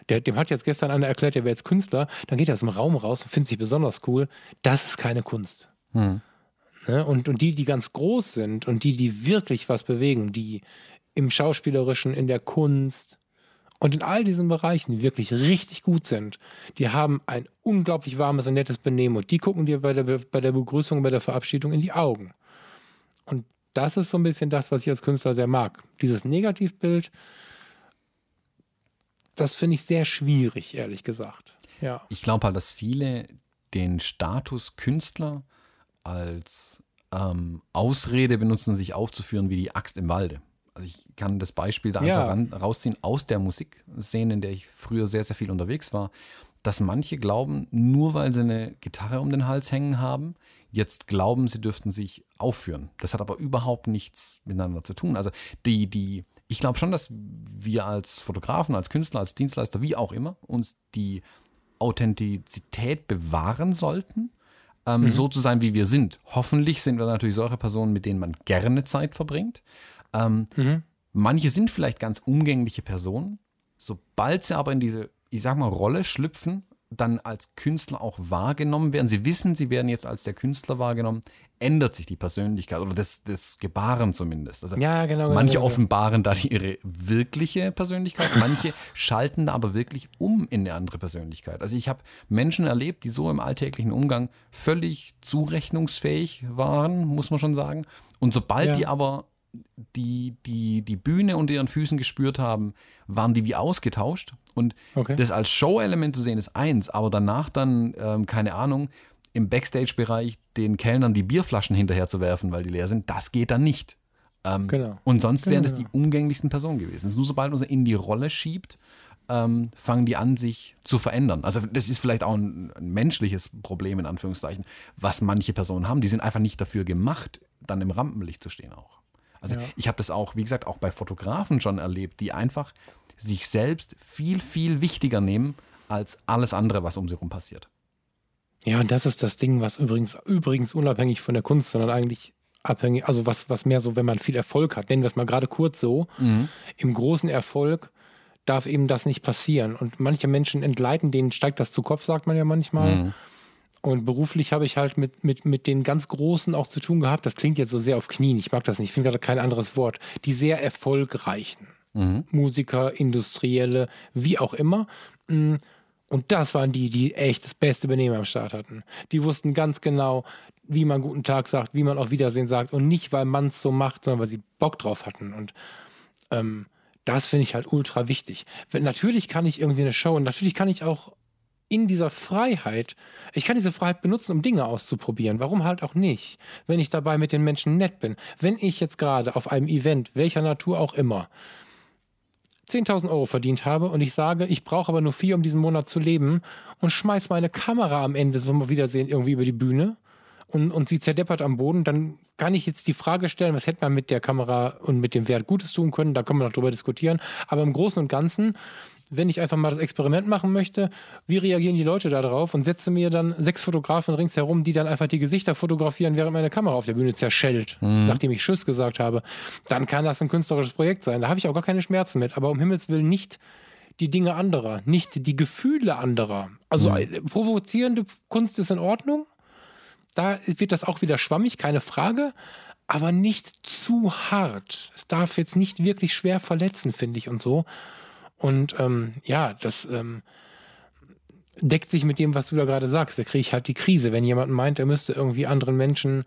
der, dem hat jetzt gestern einer erklärt, der wäre jetzt Künstler, dann geht er aus dem Raum raus und findet sich besonders cool. Das ist keine Kunst. Hm. Ne? Und, und die, die ganz groß sind und die, die wirklich was bewegen, die im Schauspielerischen, in der Kunst und in all diesen Bereichen wirklich richtig gut sind, die haben ein unglaublich warmes und nettes Benehmen und die gucken dir bei der, bei der Begrüßung, bei der Verabschiedung in die Augen. Und das ist so ein bisschen das, was ich als Künstler sehr mag. Dieses Negativbild, das finde ich sehr schwierig, ehrlich gesagt. Ja. Ich glaube halt, dass viele den Status Künstler als ähm, Ausrede benutzen, sich aufzuführen wie die Axt im Walde. Also ich kann das Beispiel da ja. einfach ran, rausziehen aus der Musikszene, in der ich früher sehr, sehr viel unterwegs war, dass manche glauben, nur weil sie eine Gitarre um den Hals hängen haben, jetzt glauben, sie dürften sich aufführen. Das hat aber überhaupt nichts miteinander zu tun. Also die, die ich glaube schon, dass wir als Fotografen, als Künstler, als Dienstleister, wie auch immer, uns die Authentizität bewahren sollten, ähm, mhm. so zu sein, wie wir sind. Hoffentlich sind wir natürlich solche Personen, mit denen man gerne Zeit verbringt. Ähm, mhm. Manche sind vielleicht ganz umgängliche Personen. Sobald sie aber in diese, ich sag mal, Rolle schlüpfen, dann als Künstler auch wahrgenommen werden, sie wissen, sie werden jetzt als der Künstler wahrgenommen, ändert sich die Persönlichkeit oder das, das Gebaren zumindest. Also ja, genau, genau manche genau, offenbaren da ihre wirkliche Persönlichkeit, manche schalten da aber wirklich um in eine andere Persönlichkeit. Also ich habe Menschen erlebt, die so im alltäglichen Umgang völlig zurechnungsfähig waren, muss man schon sagen. Und sobald ja. die aber die, die, die Bühne unter ihren Füßen gespürt haben, waren die wie ausgetauscht. Und okay. das als Show-Element zu sehen ist eins, aber danach dann, ähm, keine Ahnung, im Backstage-Bereich den Kellnern die Bierflaschen hinterher zu werfen, weil die leer sind, das geht dann nicht. Ähm, genau. Und sonst genau. wären das die umgänglichsten Personen gewesen. Nur sobald man sie in die Rolle schiebt, ähm, fangen die an, sich zu verändern. Also das ist vielleicht auch ein, ein, menschliches Problem, in Anführungszeichen, was manche Personen haben. Die sind einfach nicht dafür gemacht, dann im Rampenlicht zu stehen auch. Also ja. ich habe das auch, wie gesagt, auch bei Fotografen schon erlebt, die einfach sich selbst viel, viel wichtiger nehmen als alles andere, was um sie herum passiert. Ja, und das ist das Ding, was übrigens, übrigens unabhängig von der Kunst, sondern eigentlich abhängig, also was, was mehr so, wenn man viel Erfolg hat, nennen wir es mal gerade kurz so, mhm. im großen Erfolg, darf eben das nicht passieren. Und manche Menschen entgleiten, denen steigt das zu Kopf, sagt man ja manchmal. Mhm. Und beruflich habe ich halt mit, mit, mit den ganz Großen auch zu tun gehabt. Das klingt jetzt so sehr auf Knien. Ich mag das nicht. Ich finde gerade kein anderes Wort. Die sehr erfolgreichen mhm. Musiker, Industrielle, wie auch immer. Mm, und das waren die, die echt das beste Benehmen am Start hatten. Die wussten ganz genau, wie man guten Tag sagt, wie man auf Wiedersehen sagt. Und nicht, weil man es so macht, sondern weil sie Bock drauf hatten. Und ähm, das finde ich halt ultra wichtig. Natürlich kann ich irgendwie eine Show und natürlich kann ich auch in dieser Freiheit, ich kann diese Freiheit benutzen, um Dinge auszuprobieren. Warum halt auch nicht? Wenn ich dabei mit den Menschen nett bin. Wenn ich jetzt gerade auf einem Event, welcher Natur auch immer, 10.000 Euro verdient habe und ich sage, ich brauche aber nur vier, um diesen Monat zu leben und schmeiß meine Kamera am Ende, wir wiedersehen, irgendwie über die Bühne und, und sie zerdeppert am Boden, dann kann ich jetzt die Frage stellen, was hätte man mit der Kamera und mit dem Wert Gutes tun können, da können wir noch drüber diskutieren. Aber im Großen und Ganzen wenn ich einfach mal das Experiment machen möchte, wie reagieren die Leute da drauf und setze mir dann sechs Fotografen ringsherum, die dann einfach die Gesichter fotografieren, während meine Kamera auf der Bühne zerschellt, mhm. nachdem ich Tschüss gesagt habe, dann kann das ein künstlerisches Projekt sein. Da habe ich auch gar keine Schmerzen mit, aber um Himmels Willen nicht die Dinge anderer, nicht die Gefühle anderer. Also mhm. Äh, provozierende Kunst ist in Ordnung. Da wird das auch wieder schwammig, keine Frage aber nicht zu hart. Es darf jetzt nicht wirklich schwer verletzen, finde ich und so. Und ähm, ja, das ähm, deckt sich mit dem, was du da gerade sagst. Da kriege ich halt die Krise, wenn jemand meint, er müsste irgendwie anderen Menschen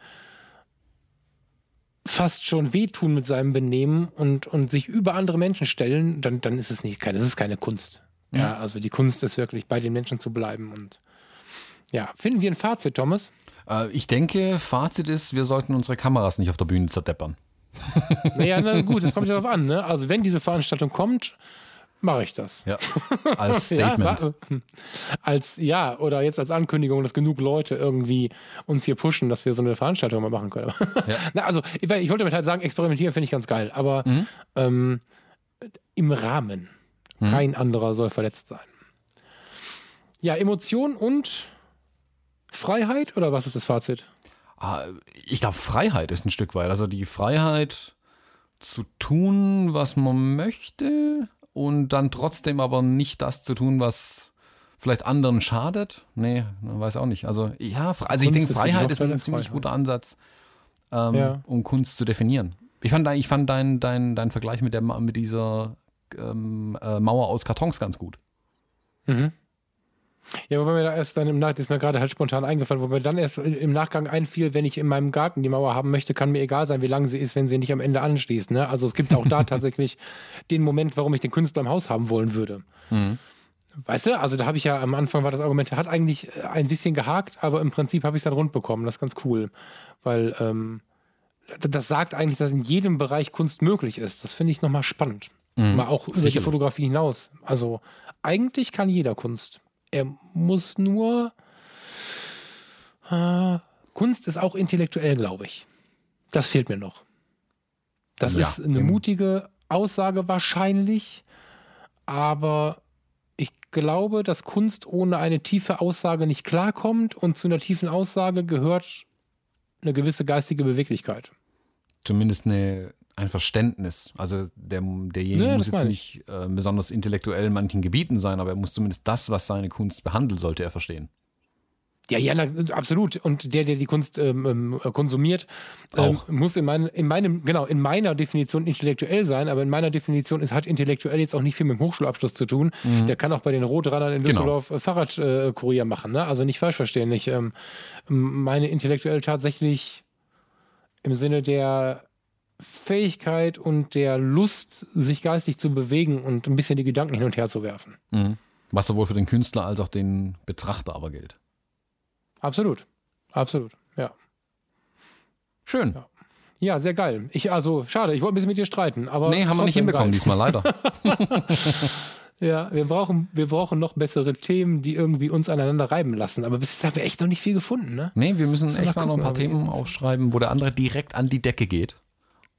fast schon wehtun mit seinem Benehmen und, und sich über andere Menschen stellen, dann, dann ist es nicht keine, das ist keine Kunst. Ja. ja, also die Kunst ist wirklich bei den Menschen zu bleiben und ja, finden wir ein Fazit, Thomas? Äh, ich denke, Fazit ist, wir sollten unsere Kameras nicht auf der Bühne zerdeppern. Naja, na gut, das kommt ja darauf an. Ne? Also wenn diese Veranstaltung kommt, mache ich das. Ja, als Statement. ja, als, ja, oder jetzt als Ankündigung, dass genug Leute irgendwie uns hier pushen, dass wir so eine Veranstaltung mal machen können. Ja. Na, also, ich, ich, wollte damit halt sagen, experimentieren finde ich ganz geil, aber mhm. ähm, im Rahmen. Mhm. Kein anderer soll verletzt sein. Ja, Emotion und Freiheit oder was ist das Fazit? Ah, ich glaube, Freiheit ist ein Stück weit. Also die Freiheit zu tun, was man möchte und dann trotzdem aber nicht das zu tun, was vielleicht anderen schadet. Nee, weiß auch nicht. Also ja, also ich denke, Freiheit ist ein ziemlich Freiheit. guter Ansatz, ähm, ja. um Kunst zu definieren. Ich fand, ich fand deinen dein, dein Vergleich mit, der, mit dieser ähm, äh, Mauer aus Kartons ganz gut. Mhm. Ja, wobei mir da erst dann im Nachgang, ist mir gerade halt spontan eingefallen, wo mir dann erst im Nachgang einfiel, wenn ich in meinem Garten die Mauer haben möchte, kann mir egal sein, wie lang sie ist, wenn sie nicht am Ende anschließt. Ne? Also es gibt auch da tatsächlich den Moment, warum ich den Künstler im Haus haben wollen würde. Mhm. Weißt du, also da habe ich ja am Anfang war das Argument, hat eigentlich äh, ein bisschen gehakt, aber im Prinzip habe ich es dann rund bekommen. Das ist ganz cool, weil ähm, das sagt eigentlich, dass in jedem Bereich Kunst möglich ist. Das finde ich nochmal spannend. Mhm. Mal auch über Sicher. die Fotografie hinaus. Also eigentlich kann jeder Kunst. Er muss nur. Äh, Kunst ist auch intellektuell, glaube ich. Das fehlt mir noch. Das ja, ist eine mutige Aussage wahrscheinlich, aber ich glaube, dass Kunst ohne eine tiefe Aussage nicht klarkommt und zu einer tiefen Aussage gehört eine gewisse geistige Beweglichkeit. Zumindest eine ein Verständnis. Also der, derjenige ja, muss jetzt nicht äh, besonders intellektuell in manchen Gebieten sein, aber er muss zumindest das, was seine Kunst behandelt, sollte er verstehen. Ja, ja, absolut. Und der, der die Kunst ähm, ähm konsumiert, ähm, muss in, mein, in meinem, genau, in meiner Definition intellektuell sein, aber in meiner Definition ist, hat intellektuell jetzt auch nicht viel mit dem Hochschulabschluss zu tun. Mhm. Der kann auch bei den Rotrannern in genau. Düsseldorf genau. Fahrradkurier äh, machen. Ne? Also nicht falsch verstehen. Ich ähm, meine intellektuell tatsächlich im Sinne der Fähigkeit und der Lust, sich geistig zu bewegen und ein bisschen die Gedanken hin und her zu werfen. Mhm. Was sowohl für den Künstler als auch den Betrachter aber gilt. Absolut. Absolut, ja. Schön. Ja. ja. sehr geil. Ich, also, schade, ich wollte ein bisschen mit dir streiten, aber. Nee, haben wir nicht hinbekommen geil. diesmal, leider. ja, wir brauchen, wir brauchen noch bessere Themen, die irgendwie uns aneinander reiben lassen. Aber bis jetzt haben wir echt noch nicht viel gefunden, ne? Nee, wir müssen echt mal noch ein paar Themen aufschreiben, wo der andere direkt an die Decke geht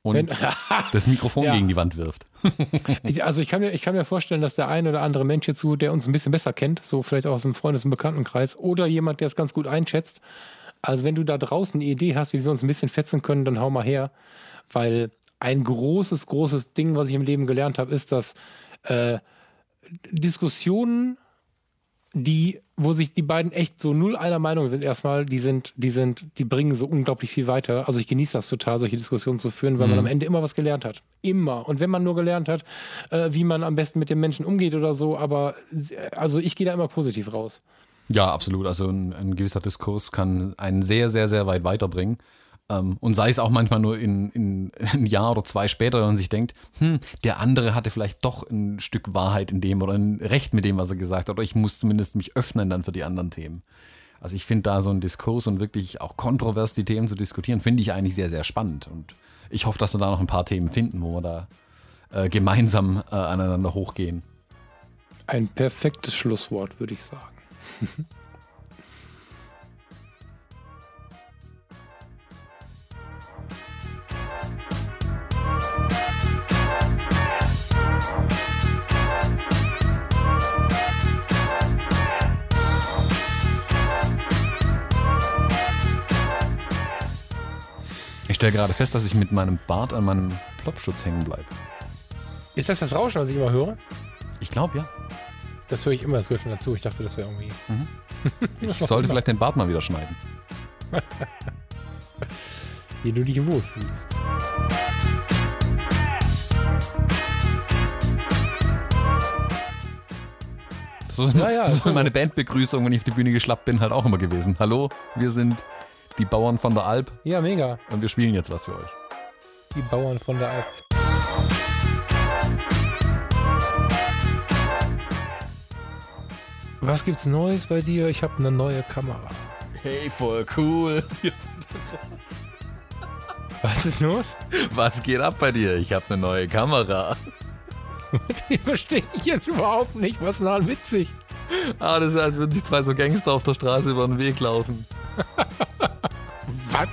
und Wenn, das Mikrofon ja. gegen die Wand wirft. also ich kann, mir, ich kann mir vorstellen, dass der ein oder andere Mensch hierzu, der uns ein bisschen besser kennt, so vielleicht auch aus dem Freundes- und Bekanntenkreis, oder jemand, der es ganz gut einschätzt. Also wenn du da draußen eine Idee hast, wie wir uns ein bisschen fetzen können, dann hau mal her. Weil ein großes, großes Ding, was ich im Leben gelernt habe, ist, dass äh, Diskussionen, die, wo sich die beiden echt so null einer Meinung sind, erstmal, die sind, die sind, die bringen so unglaublich viel weiter. Also ich genieße das total, solche Diskussionen zu führen, weil mhm. man am Ende immer was gelernt hat. Immer. Und wenn man nur gelernt hat, äh, wie man am besten mit den Menschen umgeht oder so, aber also ich gehe da immer positiv raus. Ja, absolut. Also ein, ein gewisser Diskurs kann einen sehr, sehr, sehr weit weiterbringen. Ähm, und sei es auch manchmal nur in, in ein Jahr oder zwei später, wenn man sich denkt, hm, der andere hatte vielleicht doch ein Stück Wahrheit in dem oder ein Recht mit dem, was er gesagt hat. Oder ich muss zumindest mich öffnen dann für die anderen Themen. Also ich finde da so ein Diskurs und wirklich auch kontrovers die Themen zu diskutieren, finde ich eigentlich sehr, sehr spannend. Und ich hoffe, dass wir da noch ein paar Themen finden, wo wir da äh, gemeinsam äh, aneinander hochgehen. Ein perfektes Schlusswort, würde ich sagen. stelle gerade fest, dass ich mit meinem Bart an meinem Plopschutz hängen bleibe. Ist das das Rauschen, was ich immer höre? Ich glaube, ja. Das höre ich immer zwischen dazu. Ich dachte, das wäre irgendwie. Mhm. Ich sollte vielleicht den Bart mal wieder schneiden. Wie du dich wohlfühlst. So ist, ja, ja, so meine Bandbegrüßung, wenn ich auf die Bühne geschlappt bin, halt auch immer gewesen. Hallo, wir sind die Bauern von der Alp. Ja, mega. Und wir spielen jetzt was für euch. Die Bauern von der Alp. Was gibt's Neues bei dir? Ich habe eine neue Kamera. Hey, voll cool. Was ist los? Was geht ab bei dir? Ich habe eine neue Kamera. Die verstehe ich jetzt überhaupt nicht. Was ist denn witzig? Ah, das ist, als würden sich zwei so Gangster auf der Straße über den Weg laufen. Wat?